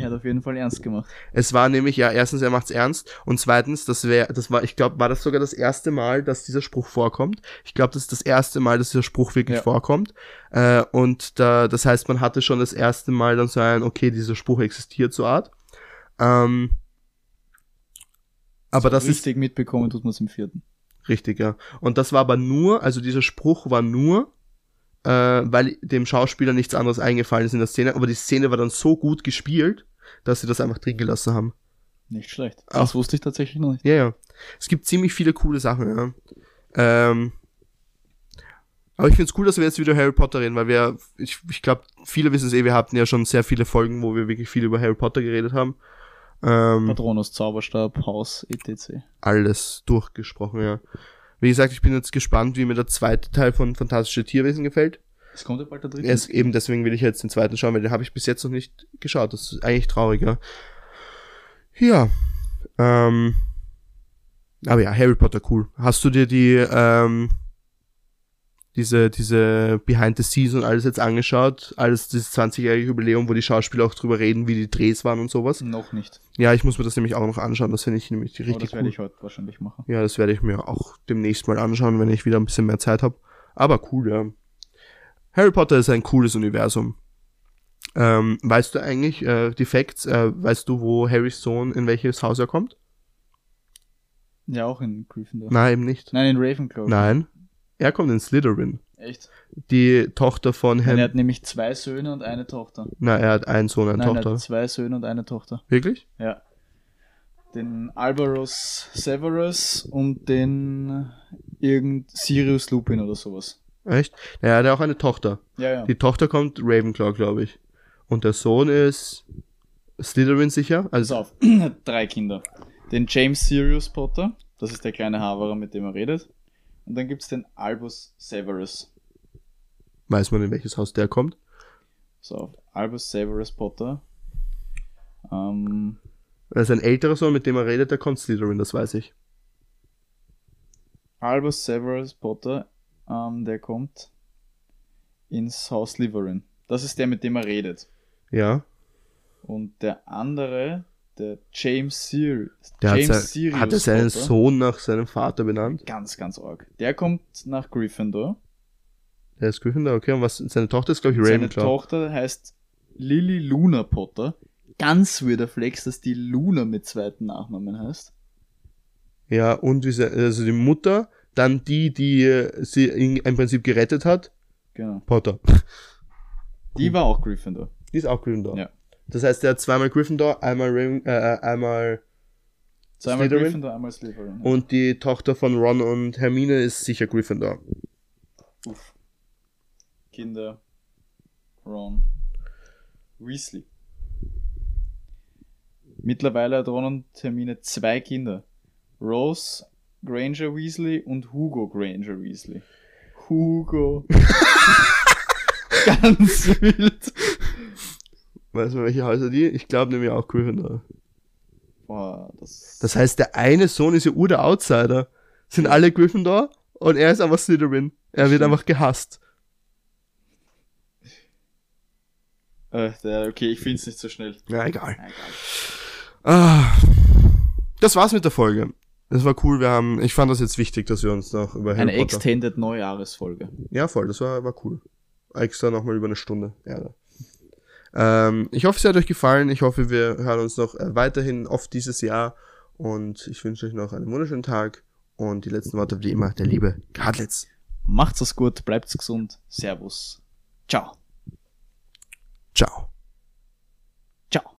Er hat auf jeden Fall ernst gemacht. Es war nämlich, ja, erstens, er macht's ernst und zweitens, das wäre, das war, ich glaube, war das sogar das erste Mal, dass dieser Spruch vorkommt. Ich glaube, das ist das erste Mal, dass dieser Spruch wirklich Ja. vorkommt. Äh, und da, das heißt, man hatte schon das erste Mal dann so ein, okay, dieser Spruch existiert so Art. Ähm, aber so das ist richtig mitbekommen tut man es im vierten. Richtig, ja. Und das war aber nur, also dieser Spruch war nur, äh, weil dem Schauspieler nichts anderes eingefallen ist in der Szene, aber die Szene war dann so gut gespielt, dass sie das einfach drin gelassen haben. Nicht schlecht. Ach. Das wusste ich tatsächlich noch nicht. Ja, ja. Es gibt ziemlich viele coole Sachen, ja. Ähm, aber ich find's cool, dass wir jetzt wieder Harry Potter reden, weil wir, ich, ich glaube, viele wissen es eh, wir hatten ja schon sehr viele Folgen, wo wir wirklich viel über Harry Potter geredet haben. Ähm, Patronus, Zauberstab, Haus, etc. alles durchgesprochen, ja. Wie gesagt, ich bin jetzt gespannt, wie mir der zweite Teil von Fantastische Tierwesen gefällt. Es kommt ja bald der dritte. Erst eben deswegen will ich jetzt den zweiten schauen, weil den habe ich bis jetzt noch nicht geschaut. Das ist eigentlich traurig, ja. Ja. Ähm, aber ja, Harry Potter cool. Hast du dir die ähm, diese diese Behind the Scenes und alles jetzt angeschaut? Alles dieses 20-jährige Jubiläum, wo die Schauspieler auch drüber reden, wie die Drehs waren und sowas. Noch nicht. Ja, ich muss mir das nämlich auch noch anschauen. Das finde ich nämlich richtig das cool. werde ich heute wahrscheinlich machen. Ja, das werde ich mir auch demnächst mal anschauen, wenn ich wieder ein bisschen mehr Zeit habe. Aber cool, ja. Harry Potter ist ein cooles Universum. Ähm, weißt du eigentlich äh, die Facts? Äh, weißt du, wo Harrys Sohn in welches Haus er kommt? Ja, auch in Gryffindor. Nein, eben nicht. Nein, in Ravenclaw. Nein. Er kommt in Slytherin. Echt? Die Tochter von Nein, er Herrn. hat nämlich zwei Söhne und eine Tochter. Na, er hat einen Sohn, eine Nein, er Tochter. hat zwei Söhne und eine Tochter. Wirklich? Ja. Den Alvaros Severus und den irgend Sirius Lupin oder sowas. Echt? Er hat auch eine Tochter. Ja, ja. Die Tochter kommt Ravenclaw, glaube ich. Und der Sohn ist Slytherin sicher. Pass Also, auf. Drei Kinder. Den James Sirius Potter, das ist der kleine Haverer, mit dem er redet. Und dann gibt's den Albus Severus. weiß man, in welches Haus der kommt. So, Albus Severus Potter. Ähm, Er ist ein älterer Sohn, mit dem er redet, der kommt Slytherin, das weiß ich. Albus Severus Potter, ähm, der kommt ins Haus Slytherin. Das ist der, mit dem er redet. Ja. Und der andere, der James Sirius. Der James hat, sein, hat er seinen Potter. Sohn nach seinem Vater benannt. Ganz, ganz arg. Der kommt nach Gryffindor. Der ist Gryffindor, okay. Und was, seine Tochter ist, glaube ich, Seine Ravenclaw. Tochter heißt Lily Luna Potter. Ganz weirder Flex, dass die Luna mit zweiten Nachnamen heißt. Ja, und wie sie, also die Mutter, dann die, die äh, sie im Prinzip gerettet hat, Genau. Potter. Die war auch Gryffindor. Die ist auch Gryffindor. Ja. Das heißt, der hat zweimal Gryffindor, einmal Raven, äh, einmal Zweimal Slytherin? Gryffindor, einmal Slytherin. und die Tochter von Ron und Hermine ist sicher Gryffindor. Uff. Kinder. Ron. Weasley. Mittlerweile hat Ron und Hermine zwei Kinder. Rose Granger Weasley und Hugo Granger Weasley. Hugo. Ganz wild. Weißt du, welche Häuser die? Ich glaube nämlich auch Gryffindor. Boah, das. Das heißt, der eine Sohn ist ja ur der Outsider. Sind alle Gryffindor und er ist einfach Slytherin. Er wird einfach gehasst. Äh, der, okay, ich find's nicht so schnell. Ja, egal. Ja, egal. Ah, das war's mit der Folge. Das war cool, wir haben, ich fand das jetzt wichtig, dass wir uns noch über Harry Eine Potter Extended Neujahresfolge. Ja, voll, das war, war cool. Extra nochmal über eine Stunde. Ja. Ähm, ich hoffe, es hat euch gefallen. Ich hoffe, wir hören uns noch äh, weiterhin oft dieses Jahr. Und ich wünsche euch noch einen wunderschönen Tag. Und die letzten Worte wie immer der liebe Kadlitz. Macht's es gut, bleibt's gesund. Servus. Ciao. Ciao. Ciao.